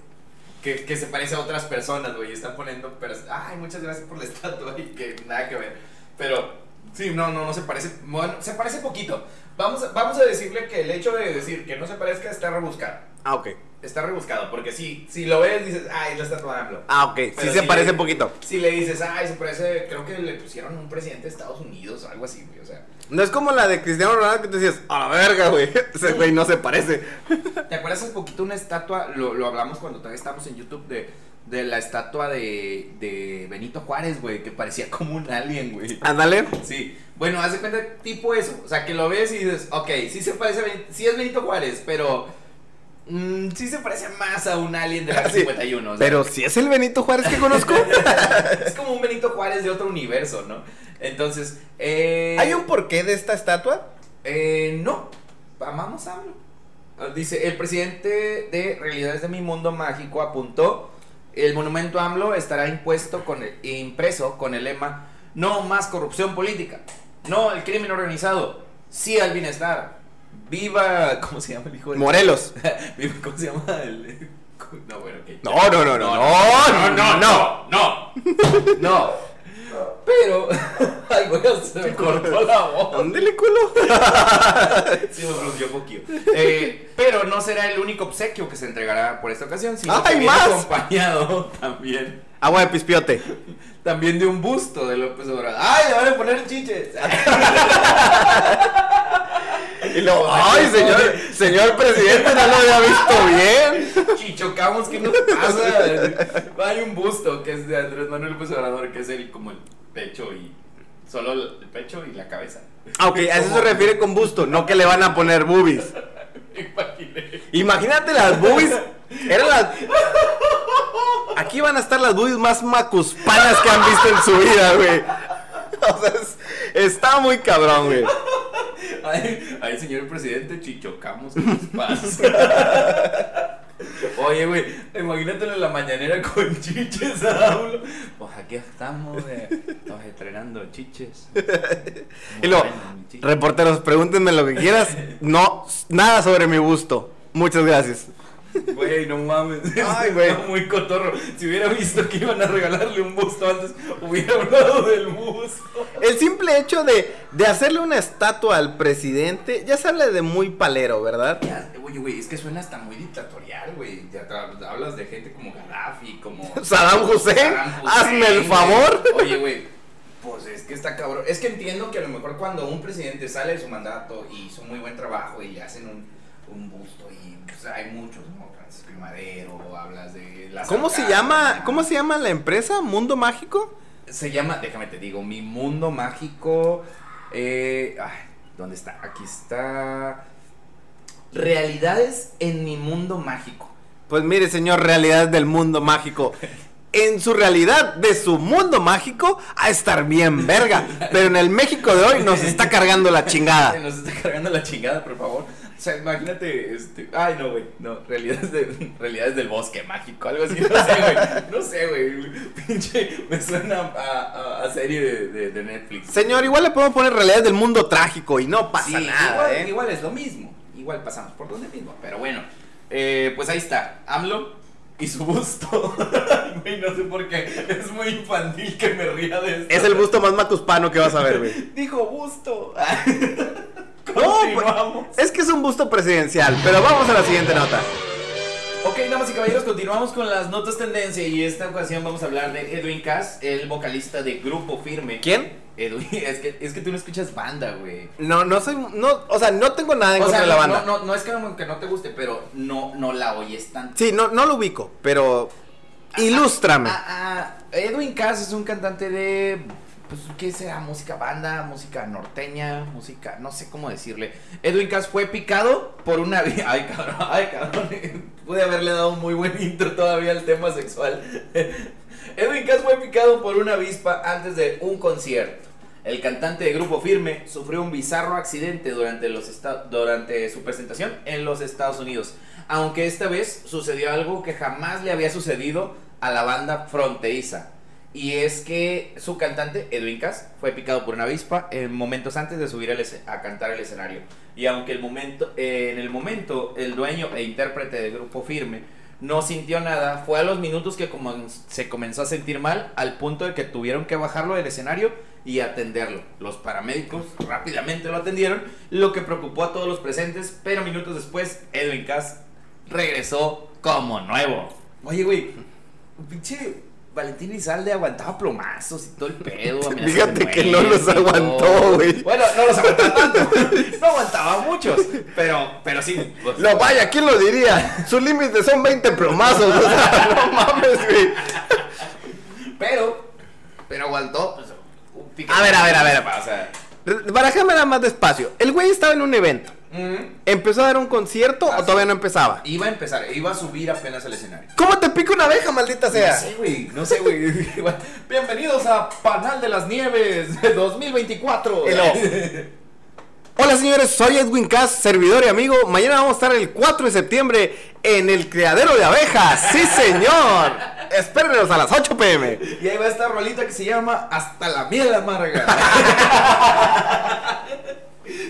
Que, que se parece a otras personas, güey. Están poniendo. Pero, ay, muchas gracias por la estatua. Y que nada que ver. Pero. Sí, no, no, no se parece. Bueno, se parece poquito. Vamos a, vamos a decirle que el hecho de decir que no se parezca está rebuscado. Ah, ok. Está rebuscado. Porque si, si lo ves, dices, ay, es la estatua de AMLO. Ah, ok. Sí Pero se si parece le- poquito. Si le dices, ay, se parece, creo que le pusieron un presidente de Estados Unidos o algo así, güey, o sea. No es como la de Cristiano Ronaldo que te decías, a la verga, güey. Ese güey no se parece. ¿Te acuerdas hace poquito una estatua, lo, lo hablamos cuando todavía estábamos en YouTube, de, de la estatua de, de Benito Juárez, güey, que parecía como un alien, güey? Ándale. Sí, bueno, haz de cuenta, tipo eso, o sea, que lo ves y dices, ok, sí se parece, a Ben- sí es Benito Juárez, pero mm, sí se parece más a un alien de la Sí, 51. o sea, Pero si es el Benito Juárez que conozco. es como un Benito Juárez de otro universo, ¿no? Entonces, eh, ¿Hay un porqué de esta estatua? Eh, no, amamos a AMLO. Ah, Dice, el presidente de Realidades de mi Mundo Mágico apuntó, el monumento AMLO estará impuesto con el- impreso con el lema, no más corrupción política, no al crimen organizado, sí al bienestar, viva, ¿cómo se llama el hijo de... Morelos. Viva, ¿Cómo se llama el... No, bueno, ok. No, no, no, no, no, no, no, no, no. Pero, ay, güey, se me cortó la voz. ¿Dónde le culo? Sí, me un poquillo. Eh, pero no será el único obsequio que se entregará por esta ocasión, sino ¡Ay, más! acompañado también, Agua de pispiote. también de un busto de López Obrador. ¡Ay, le van a poner chiches! Y luego, ay, señor, señor presidente, no lo había visto bien. Chichocamos, ¿qué nos pasa? Hay un busto que es de Andrés Manuel López Obrador, que es el, como el pecho y... Solo el pecho y la cabeza. Ah, ok, a eso se refiere con busto, no que le van a poner boobies. Imaginé. Imagínate las boobies. Eran las. Aquí van a estar las boobies más macuspanas que han visto en su vida, güey. O sea, es- está muy cabrón, güey. Ay, ay, señor presidente, chichocamos, ¿qué nos pasa? Oye, güey, imagínatelo en la mañanera con chiches a AMLO. Pues aquí estamos, eh, estamos estrenando chiches. Y luego, reporteros, pregúntenme lo que quieras. No, nada sobre mi busto. Muchas gracias. Güey, no mames. Ay, güey. Muy cotorro. Si hubiera visto que iban a regalarle un busto antes, hubiera hablado del busto. El simple hecho de, de hacerle una estatua al presidente ya se habla de muy palero, ¿verdad? Ya, Oye, güey, es que suena hasta muy dictatorial, güey. Ya hablas de gente como Gaddafi, como. Saddam Hussein, Saddam Hussein, hazme el güey. favor. Oye, güey, pues es que está cabrón. Es que entiendo que a lo mejor cuando un presidente sale de su mandato y hizo muy buen trabajo y le hacen un, un busto y pues, hay muchos, ¿no? Francisco y Madero, hablas de la ¿Cómo se llama? ¿Cómo se llama la empresa? ¿Mundo Mágico? Se llama, déjame te digo, Mi Mundo Mágico. Eh, ay, ¿Dónde está? Aquí está. Realidades en mi mundo mágico. Pues mire, señor, realidad del mundo mágico. En su realidad de su mundo mágico, a estar bien verga. Pero en el México de hoy nos está cargando la chingada. nos está cargando la chingada, por favor. O sea, imagínate, este. Ay, no, güey. No, realidades, de, realidades del bosque mágico, algo así. No sé, güey. No sé, güey. Pinche, me suena a, a- a serie de, de- de Netflix. Señor, igual le podemos poner realidad del mundo trágico y no pasa Sí, nada, igual, ¿eh? igual es lo mismo. Igual pasamos por donde mismo. Pero bueno, eh, pues ahí está. AMLO y su busto. Güey, no sé por qué. Es muy infantil que me ría de esto. Es el busto más matuspano que vas a ver, güey. Dijo busto. No, pues, es que es un busto presidencial, pero vamos a la siguiente nota. Ok, damas y caballeros, continuamos con las notas tendencia y esta ocasión vamos a hablar de Edwin Cass, el vocalista de Grupo Firme. ¿Quién? Edwin, es que, es que tú no escuchas banda, güey. No, no soy, no, o sea, no tengo nada en O contra sea, de la no, banda. no, no, no es que no, que no te guste, pero no, no la oyes tanto. Sí, no, no lo ubico, pero ilústrame. Ah, ah, Edwin Cass es un cantante de. Pues, ¿qué será? Música banda, música norteña, música. No sé cómo decirle. Edwin Cass fue picado por una. Ay, cabrón, ay, cabrón. Pude haberle dado un muy buen intro todavía al tema sexual. Edwin Cass fue picado por una avispa antes de un concierto. El cantante de Grupo Firme sufrió un bizarro accidente durante, los durante su presentación en los Estados Unidos. Aunque esta vez sucedió algo que jamás le había sucedido a la banda fronteriza. Y es que su cantante, Edwin Cass, fue picado por una avispa en momentos antes de subir a cantar el escenario. Y aunque el momento, eh, en el momento el dueño e intérprete del grupo firme no sintió nada, fue a los minutos que se comenzó a sentir mal, al punto de que tuvieron que bajarlo del escenario y atenderlo. Los paramédicos rápidamente lo atendieron, lo que preocupó a todos los presentes, pero minutos después Edwin Cass regresó como nuevo. Oye, güey, pinche Valentín Izalde aguantaba plomazos y todo el pedo. Fíjate que no los aguantó, güey. Bueno, no los aguantaba tanto. No aguantaba muchos, pero, pero sí. pues, No, vaya, ¿quién lo diría? Su límite son 20 plomazos, o sea, no mames, güey. Pero, pero aguantó. pues, un A ver, a ver, a ver. O sea, Barajémela más despacio. El güey estaba en un evento. ¿Empezó a dar un concierto o todavía no empezaba? Iba a empezar, iba a subir apenas al escenario. ¿Cómo te pica una abeja, maldita sea? No sé, güey, no sé, güey. Bienvenidos a Panal de las Nieves de 2024. Y luego, Hola señores, soy Edwin Cass, servidor y amigo. Mañana vamos a estar el 4 de septiembre en el criadero de abejas. Sí, señor. Espérenos a las 8 pm. Y ahí va esta rolita que se llama Hasta la miel amarga.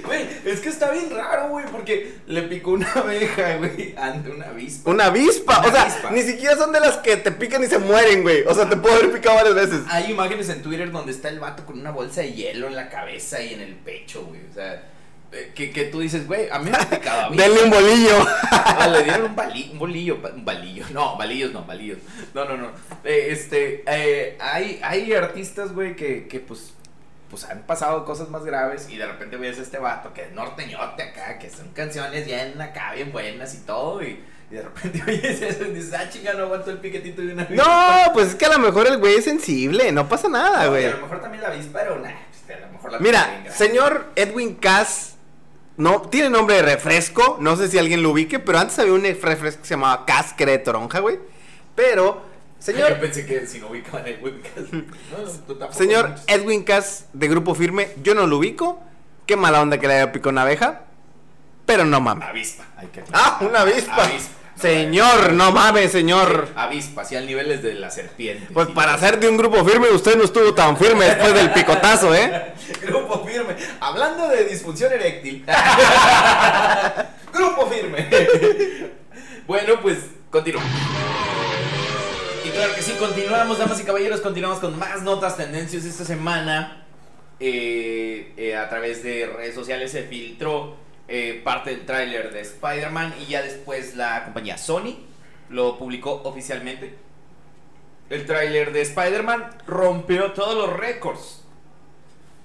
Güey, es que está bien raro, güey, porque le picó una abeja, güey, ante una avispa. Una avispa. Una o sea, avispa. ni siquiera son de las que te pican y se mueren, güey. O sea, te puedo haber picado varias veces. Hay imágenes en Twitter donde está el vato con una bolsa de hielo en la cabeza y en el pecho, güey. O sea, eh, que, que tú dices, güey, a mí me ha picado avispa. Denle un bolillo. Ah, le dieron un, bali- un bolillo, un balillo. No, balillos no, balillos. No, no, no. Eh, este, eh, hay, hay artistas, güey, que, que pues, pues han pasado cosas más graves y de repente ves a este vato que es norteñote acá, que son canciones bien acá, bien buenas y todo, y, y de repente oyes eso y dices, ah, chinga, no aguanto el piquetito de una avispa". No, pues es que a lo mejor el güey es sensible. No pasa nada, No, güey. a lo mejor también la avispa era una, pues, a lo mejor la Mira, señor Edwin Cass, no, tiene nombre de refresco, no sé si alguien lo ubique, pero antes había un refresco que se llamaba Cass, que era de toronja, güey. Pero, Yo señor, pensé que si no ubicaban el ubicas. No, no, señor. Edwin Cass de Grupo Firme, yo no lo ubico. Qué mala onda que le haya picado una abeja, pero no mames. Avispa, hay que Ah, una avispa. Avispa. no, Señor, no mames, señor. Avispa, así al nivel de la serpiente. Pues Sí, para ser de un grupo firme, usted no estuvo tan firme después del picotazo, ¿eh? Grupo firme. Hablando de disfunción eréctil. Grupo firme. bueno, pues continuamos. Claro que sí, continuamos, damas y caballeros, continuamos con más notas, tendencias esta semana. eh, eh, a través de redes sociales se filtró eh, parte del tráiler de Spider-Man y ya después la compañía Sony lo publicó oficialmente. El tráiler de Spider-Man rompió todos los récords.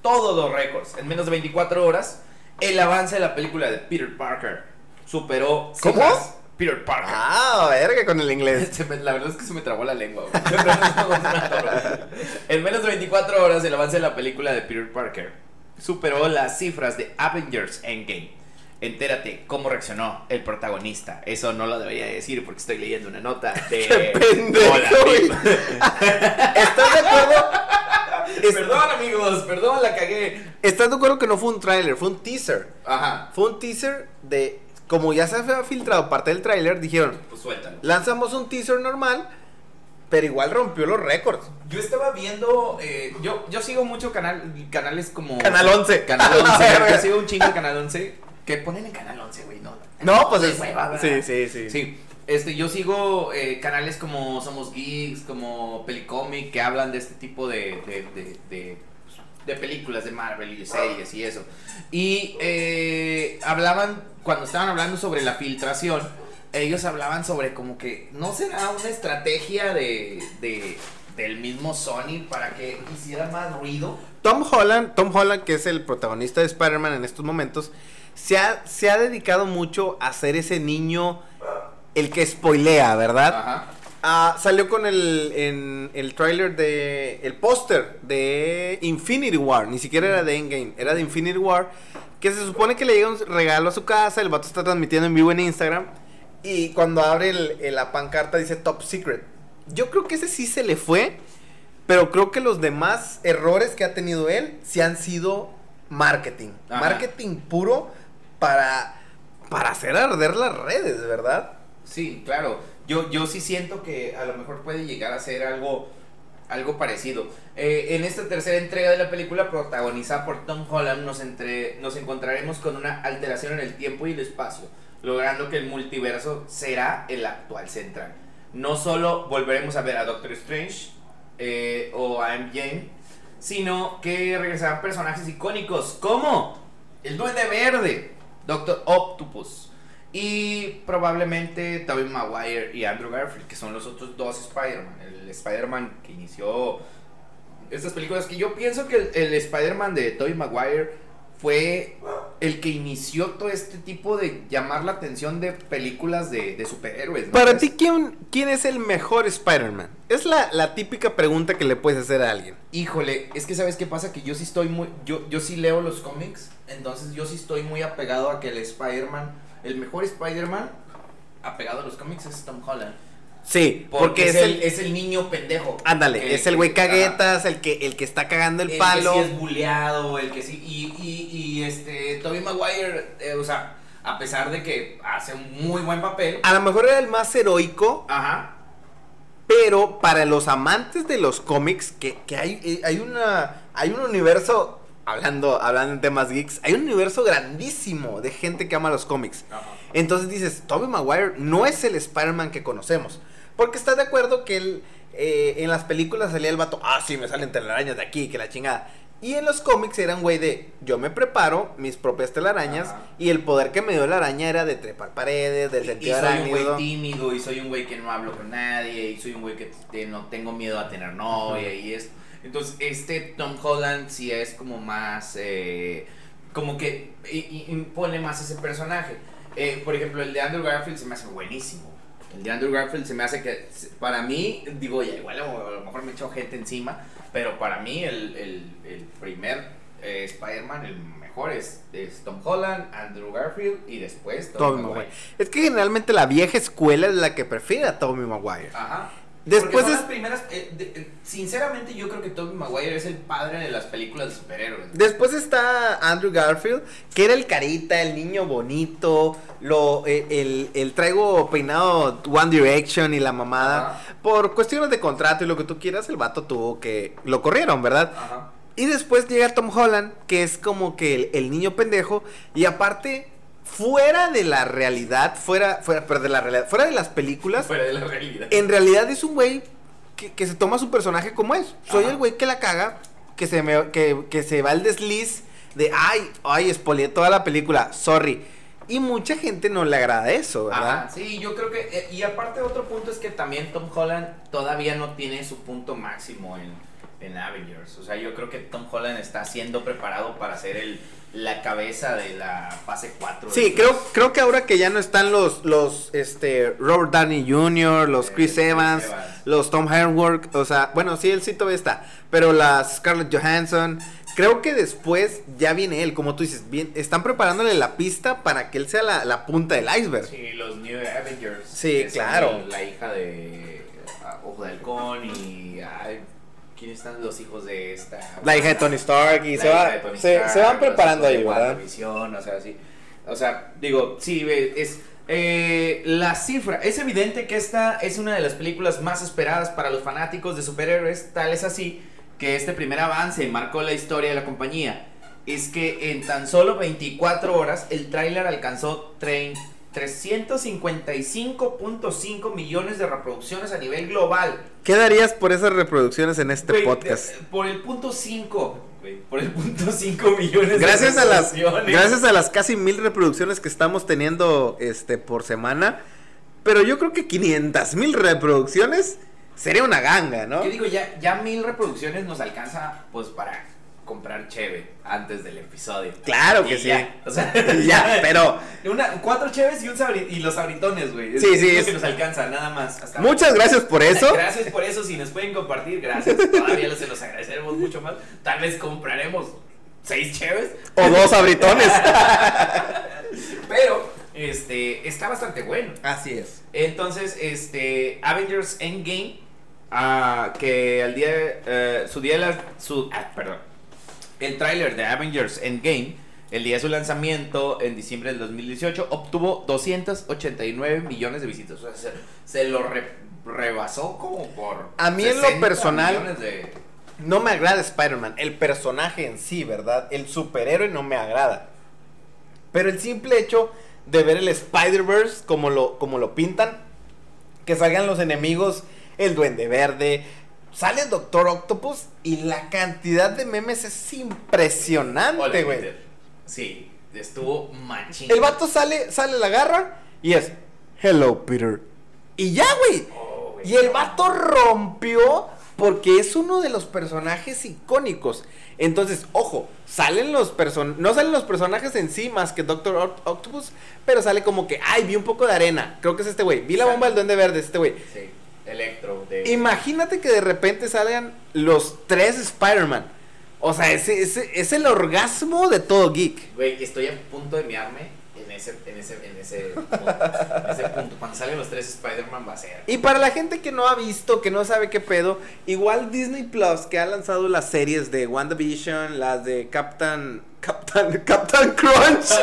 Todos los récords. En menos de 24 horas, el avance de la película de Peter Parker superó... ¿Cómo? Peter Parker. Ah, verga con el inglés. Me- la verdad es que se me trabó la lengua. en menos de 24 horas, el avance de la película de Peter Parker superó las cifras de Avengers Endgame. Entérate cómo reaccionó el protagonista. Eso no lo debería decir porque estoy leyendo una nota de. ¡Qué pendejo, Hola. ¿Estás de acuerdo? Es- Perdón, amigos, perdón, la cagué. ¿Estás de acuerdo que no fue un tráiler, fue un teaser? Ajá, Fue un teaser de... Como ya se había filtrado parte del tráiler, dijeron, pues suéltalo. lanzamos un teaser normal, pero igual rompió los récords. Yo estaba viendo, eh, yo, yo sigo mucho canal, canales como... Canal 11. Canal 11, yo sigo un chingo de Canal 11 que ponen en Canal 11, güey, no. No, pues es... hueva. Sí, sí, sí. Sí, este, yo sigo eh, canales como Somos Geeks, como Pelicomic, que hablan de este tipo de, de, de, de, de películas de Marvel y de series y eso. Y eh, hablaban, cuando estaban hablando sobre la filtración, ellos hablaban sobre como que no será una estrategia de, de del mismo Sony para que hiciera más ruido. Tom Holland, Tom Holland, que es el protagonista de Spider-Man en estos momentos, se ha, se ha dedicado mucho a ser ese niño, el que spoilea, ¿verdad? Ajá. Ah, salió con el, en el tráiler de, el póster de Infinity War, ni siquiera era de Endgame, era de Infinity War, que se supone que le llega un regalo a su casa, el vato está transmitiendo en vivo en Instagram, y cuando abre el- el- la pancarta dice Top Secret. Yo creo que ese sí se le fue, pero creo que los demás errores que ha tenido él sí han sido marketing. Ajá. Marketing puro para, para hacer arder las redes, ¿verdad? Sí, claro. Yo, yo sí siento que a lo mejor puede llegar a ser algo, algo parecido. Eh, en esta tercera entrega de la película, protagonizada por Tom Holland, nos, entre, nos encontraremos con una alteración en el tiempo y el espacio, logrando que el multiverso será el actual central. No solo volveremos a ver a Doctor Strange eh, o a MJ, sino que regresarán personajes icónicos como el Duende Verde, Doctor Octopus. Y probablemente Tobey Maguire y Andrew Garfield, que son los otros dos Spider-Man. El Spider-Man que inició estas películas, que yo pienso que el, el Spider-Man de Tobey Maguire fue el que inició todo este tipo de llamar la atención de películas de, de superhéroes. ¿no Para ti, ¿quién, quién es el mejor Spider-Man? Es la, la típica pregunta que le puedes hacer a alguien. Híjole, es que sabes qué pasa que yo sí estoy muy yo yo sí leo los cómics, entonces yo sí estoy muy apegado a que el Spider-Man, el mejor Spider-Man apegado a los cómics es Tom Holland, Sí, porque, porque, es, el, es el niño pendejo. Ándale, que- es el güey caguetas, el que, el que está cagando el, El palo. que sí es buleado, el que sí y, y, y este Tobey Maguire, eh, o sea, a pesar de que hace un muy buen papel, A lo mejor era el más heroico, ajá, pero para los amantes de los cómics, que, que hay, eh, hay una. Hay un universo. Hablando, hablando en temas geeks, hay un universo grandísimo de gente que ama los cómics. ajá. Entonces dices, Tobey Maguire no es el Spider-Man que conocemos. Porque estás de acuerdo que él, eh, en las películas salía el vato, ah, sí, me salen telarañas de aquí, que la chingada. Y en los cómics era un güey de, yo me preparo mis propias telarañas Ajá. y el poder que me dio la araña era de trepar paredes, del Y sentido soy un güey tímido, y soy un güey que no hablo con nadie, y soy un güey que te- no tengo miedo a tener novia, y esto. Entonces, este Tom Holland sí es como más, eh, como que impone más ese personaje. Eh, por ejemplo, el de Andrew Garfield se me hace buenísimo. El de Andrew Garfield se me hace que, para mí, digo, ya igual a lo mejor me echó gente encima, pero para mí el, el- el primer eh, Spider-Man, el mejor es, es Tom Holland, Andrew Garfield y después Tobey Tobey Maguire. Es que generalmente la vieja escuela es la que prefiere a Tobey Maguire. Ajá. Después son es- las primeras. eh, de- eh, sinceramente, yo creo que Tobey Maguire es el padre de las películas de superhéroes. Después está Andrew Garfield, que era el carita, el niño bonito, lo, eh, el, el traigo peinado One Direction y la mamada. Ajá. Por cuestiones de contrato y lo que tú quieras, el vato tuvo que... Lo corrieron, ¿verdad? Ajá. Y después llega Tom Holland, que es como que el, el niño pendejo. Y aparte, fuera de la realidad, fuera, fuera, pero de la realidad, fuera de las películas, Fuera de la realidad. en realidad es un güey que, que se toma su personaje como es. Soy Ajá. el güey que la caga, que se, me, que, que se va al desliz de, ay, ay, spoileé toda la película, sorry. Y mucha gente no le agrada eso, ¿verdad? Ajá, sí, yo creo que. eh, y aparte, otro punto es que también Tom Holland todavía no tiene su punto máximo en, en Avengers. O sea, yo creo que Tom Holland está siendo preparado para ser el, la cabeza de la fase 4. Sí, creo, creo que ahora que ya no están los, los este, Robert Downey Jr., los Eh, Chris Chris Evans, los Tom Hanks, o sea, bueno, sí, él sí todavía está, pero la Scarlett Johansson, creo que después ya viene él, como tú dices, bien, están preparándole la pista para que él sea la, la punta del iceberg. Sí, los New Avengers. Sí, claro. La hija de ah, Ojo de Halcón y. Ay, ¿Quiénes están los hijos de esta? La hija de Tony Stark y se, va, se, Stark, se van preparando ahí, ¿verdad? WandaVision, o sea, sí. O sea, digo, sí, es. eh, la cifra, es evidente que esta es una de las películas más esperadas para los fanáticos de superhéroes, tal es así que este primer avance marcó la historia de la compañía. Es que en tan solo 24 horas el tráiler alcanzó trein- 355.5 millones de reproducciones a nivel global. ¿Qué darías por esas reproducciones en este podcast? de- por el punto 5, güey, por el punto 5 millones Gracias de a las reproducciones. gracias a las casi mil reproducciones que estamos teniendo este por semana, pero yo creo que 500 mil reproducciones sería una ganga, ¿no? Yo digo, ya, ya mil reproducciones nos alcanza pues para comprar cheve antes del episodio. Claro que Y sí. ya, o sea, Ya, pero Una, cuatro cheves y, un sabri- y los sabritones, güey. Sí, es sí, lo es- que nos alcanza, nada más. Hasta muchas gracias por eso. Gracias por eso. Si nos pueden compartir, gracias. Todavía se los agradeceremos mucho más. Tal vez compraremos seis cheves. O dos abritones. Pero, este, está bastante bueno. Así es. Entonces, este, Avengers Endgame, ah, que al día, eh, su día de la, su, ah, perdón, el tráiler de Avengers Endgame, el día de su lanzamiento en diciembre del 2018, obtuvo 289 millones de visitas. O sea, se, se lo re- rebasó como por... A mí en lo 60 personal- de- No me agrada Spider-Man, el personaje en sí, ¿verdad? El superhéroe no me agrada. Pero el simple hecho de ver el Spider-Verse como lo, como lo pintan, que salgan los enemigos, el Duende Verde, sale el Doctor Octopus y la cantidad de memes es impresionante, güey. Sí, estuvo machín. El vato sale, sale la garra y es Hello, Peter. Y ya, güey. Oh. Y el vato rompió porque es uno de los personajes icónicos. Entonces, ojo, salen los person no salen los personajes en sí más que Doctor Oct- Octopus, pero sale como que, ay, vi un poco de arena. Creo que es este güey. Vi la bomba del duende verde, es este güey. Sí, Electro. De... Imagínate que de repente salgan los tres Spider-Man. O sea, ese, ese- es el orgasmo de todo geek. Güey, estoy a punto de miarme en ese, en ese, en ese, punto, en ese punto. Cuando salen los tres Spider-Man va a ser. Y para la gente que no ha visto, que no sabe qué pedo, igual Disney Plus, que ha lanzado las series de WandaVision, las de Captain. Captain. Captain Crunch.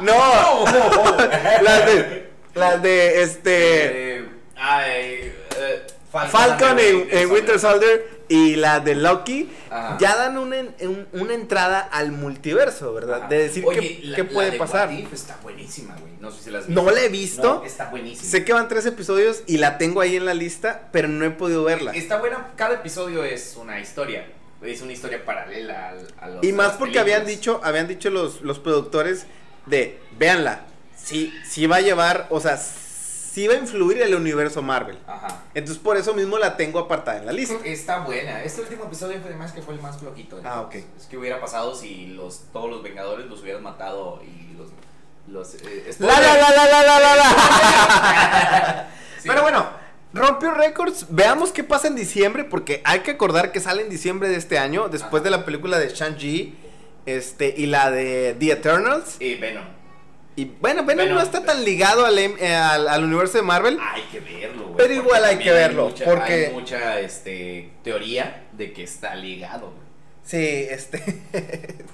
no, las de. Las de este. Eh, ay, eh, Falcon en, en Winter Soldier y la de Loki Ajá. ya dan una, un- una entrada al multiverso, ¿verdad? Ajá. De decir Oye, qué, la- qué la puede de pasar. What If está buenísima, güey. No sé si la has No visto. la he visto. No, está buenísima. Sé que van tres episodios y la tengo ahí en la lista, pero no he podido verla. Está buena, cada episodio es una historia. Es una historia paralela al- a, los. Y a más porque habían dicho, habían dicho los, los productores de, véanla, sí, sí va a llevar, o sea, sí va a influir el universo Marvel. Ajá. Entonces por eso mismo la tengo apartada en la lista. Está buena. Este último episodio fue además que fue el más flojito. Ah, ok. Es que hubiera pasado si los todos los Vengadores los hubieran matado y los. los eh, La la la la la la la la. Sí. Pero bueno, rompió récords. Veamos qué pasa en diciembre, porque hay que acordar que sale en diciembre de este año, después Ajá. de la película de Shang-Chi, este, y la de The Eternals. Y Venom. Y bueno, Venom Venom. no está tan ligado al, em- eh, al, al universo de Marvel. Hay que verlo, güey. Pero igual hay que verlo, mucha- porque- Hay mucha este, teoría de que está ligado, güey. Sí, este.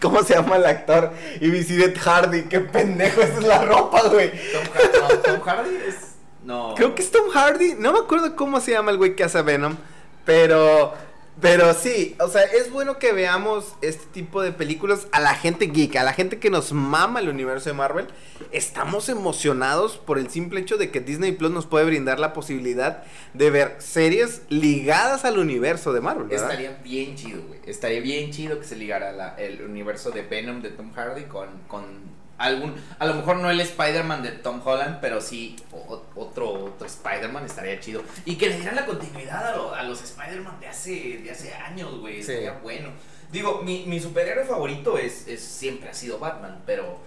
¿Cómo se llama el actor? Y Visited Hardy, qué pendejo, esa es la ropa, güey. Tom, Har- no, Tom Hardy es. No. Creo que es Tom Hardy, no me acuerdo cómo se llama el güey que hace Venom, pero pero sí, o sea, es bueno que veamos este tipo de películas a la gente geek, a la gente que nos mama el universo de Marvel. Estamos emocionados por el simple hecho de que Disney Plus nos puede brindar la posibilidad de ver series ligadas al universo de Marvel, ¿verdad? Estaría bien chido, güey. Estaría bien chido que se ligara el universo de Venom de Tom Hardy con, con algún. A lo mejor no el Spider-Man de Tom Holland, pero sí o- otro, otro Spider-Man estaría chido. Y que le dieran la continuidad a, lo- a los Spider-Man de hace, de hace años, güey. Sí. Estaría bueno. Digo, mi, mi superhéroe favorito es, es siempre ha sido Batman, pero.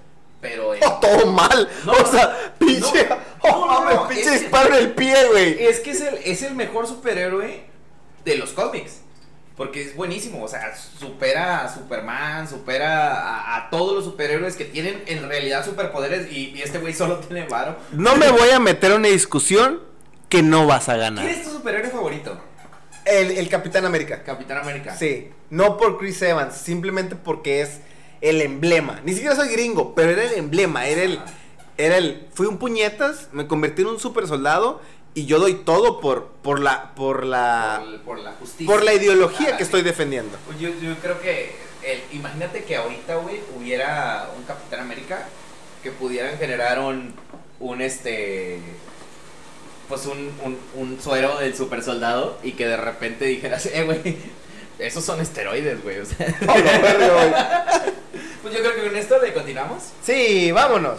Pero. en- Oh, todo mal. No, o sea, pinche. no, oh, no, no, pinche disparo en el pie, güey. Es que es el, es el mejor superhéroe de los cómics. Porque es buenísimo, o sea, supera a Superman, supera a, a todos los superhéroes que tienen en realidad superpoderes y, y este güey solo tiene varo. No me voy a meter en una discusión que no vas a ganar. ¿Quién es tu superhéroe favorito? El, el Capitán América. Capitán América. Sí, no por Chris Evans, simplemente porque es el emblema. Ni siquiera soy gringo, pero era el emblema, era el, era el, fui un puñetas, me convertí en un super soldado y yo doy todo por, por la, por la, Por, por la justicia. por la ideología Ah, que estoy defendiendo. Yo, yo creo que, el- imagínate que ahorita, güey, hubiera un Capitán América que pudieran generar un, un este, pues un, un, un suero del super soldado y que de repente dijeras, eh, güey, esos son esteroides, güey. O sea, Oh, no, pues yo creo que con esto le continuamos. Sí, vámonos.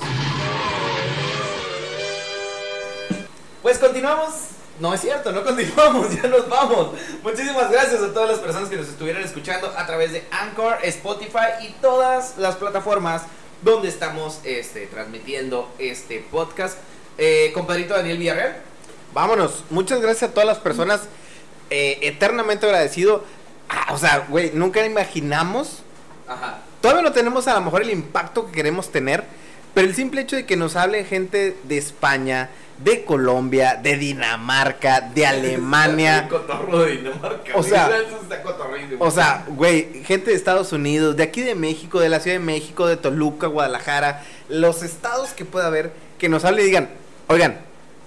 Pues continuamos. No es cierto, no continuamos, ya nos vamos. Muchísimas gracias a todas las personas que nos estuvieron escuchando a través de Anchor, Spotify y todas las plataformas donde estamos este, transmitiendo este podcast. Eh, compadrito Daniel Villarreal. Vámonos. Muchas gracias a todas las personas. eh, eternamente agradecido. Ah, o sea, güey, nunca imaginamos Ajá. Todavía no tenemos a lo mejor el impacto que queremos tener, pero el simple hecho de que nos hable gente de España, de Colombia, de Dinamarca, de Alemania, cotorro de Dinamarca. O sea, o güey, gente de Estados Unidos, de aquí de México, de la Ciudad de México, de Toluca, Guadalajara, los estados que pueda haber, que nos hable y digan, oigan,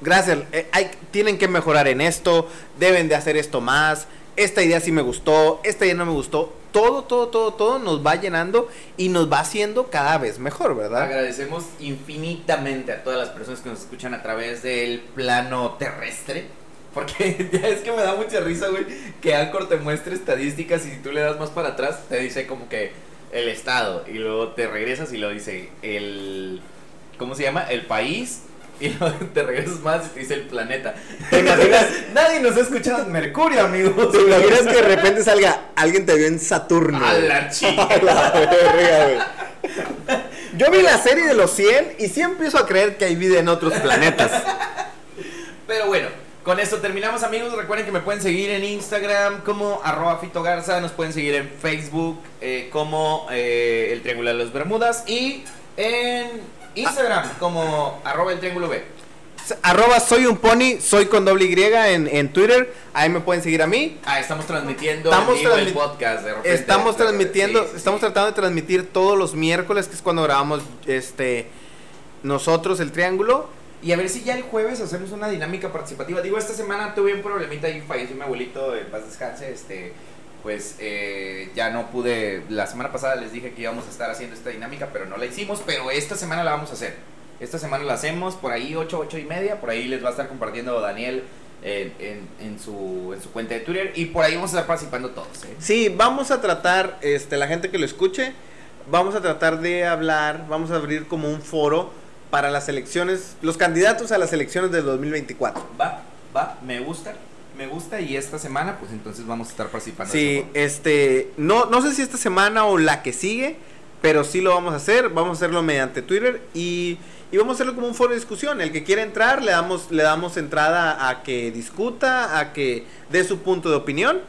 gracias, eh, hay, tienen que mejorar en esto, deben de hacer esto más, esta idea sí me gustó, esta idea no me gustó, todo, todo, todo, todo nos va llenando y nos va haciendo cada vez mejor, ¿verdad? Agradecemos infinitamente a todas las personas que nos escuchan a través del plano terrestre. Porque ya es que me da mucha risa, güey, que Anchor te muestre estadísticas y si tú le das más para atrás, te dice como que el estado. Y luego te regresas y lo dice el... ¿Cómo se llama? El país y luego te regresas más y te dice el planeta. ¿Te imaginas? Nadie nos ha escuchado en Mercurio, amigos. ¿Te imaginas que de repente salga alguien te vio en Saturno? A la chica. A la verga, güey. Yo vi la serie de los 100 y sí empiezo a creer que hay vida en otros planetas. Pero bueno, con esto terminamos amigos. Recuerden que me pueden seguir en Instagram como arroba Fito Garza. Nos pueden seguir en Facebook eh, como eh, el Triángulo de las Bermudas. Y en Instagram como arroba el Triángulo B. Arroba soy un pony, soy con doble Y en, en Twitter. Ahí me pueden seguir a mí. Ah, estamos transmitiendo Estamos el podcast. De repente. Estamos De- transmitiendo, sí, sí. estamos tratando de transmitir todos los miércoles, que es cuando grabamos este nosotros el triángulo. Y a ver si ya el jueves hacemos una dinámica participativa. Digo, esta semana tuve un problemita y falleció mi abuelito, en paz descanse. Este, pues eh, ya no pude. La semana pasada les dije que íbamos a estar haciendo esta dinámica, pero no la hicimos. Pero esta semana la vamos a hacer. Esta semana la hacemos por ahí 8, 8 y media. Por ahí les va a estar compartiendo Daniel en, en- en su, en su cuenta de Twitter. Y por ahí vamos a estar participando todos. ¿eh? Sí, vamos a tratar, este, la gente que lo escuche, vamos a tratar de hablar, vamos a abrir como un foro para las elecciones, los candidatos a las elecciones del 2024. Va, va, me gusta. Me gusta y esta semana pues entonces vamos a estar participando. Sí, este, no, no sé si esta semana o la que sigue, pero sí lo vamos a hacer, vamos a hacerlo mediante Twitter y, y vamos a hacerlo como un foro de discusión. El que quiera entrar, le damos, le damos entrada a que discuta, a que dé su punto de opinión.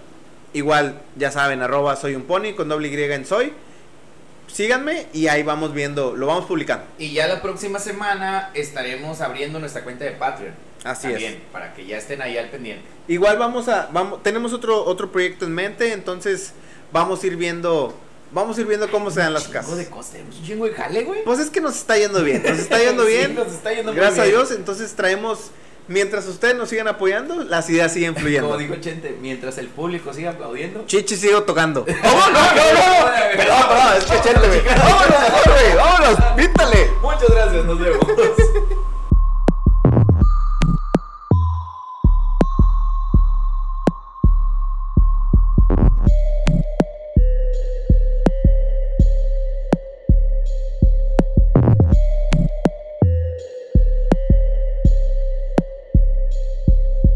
Igual, ya saben, arroba soy un pony con doble Y en soy. Síganme y ahí vamos viendo, lo vamos publicando. Y ya la próxima semana estaremos abriendo nuestra cuenta de Patreon. Así También, es. para que ya estén ahí al pendiente. Igual vamos a, vamos, tenemos otro, otro proyecto en mente, entonces vamos a ir viendo, vamos a ir viendo cómo se dan las casas. de tenemos un chingo de jale, güey. Pues es que nos está yendo bien, nos está yendo Sí, bien. nos está yendo muy Gracias a. Dios, entonces traemos, mientras ustedes nos sigan apoyando, las ideas siguen Como fluyendo. dijo Chente, mientras el público siga aplaudiendo. Chichi sigo tocando. ¡Oh, no, no, no! Perdón, perdón, es que Chente, güey. Vámonos, güey, vámonos, píntale. Muchas gracias, nos vemos.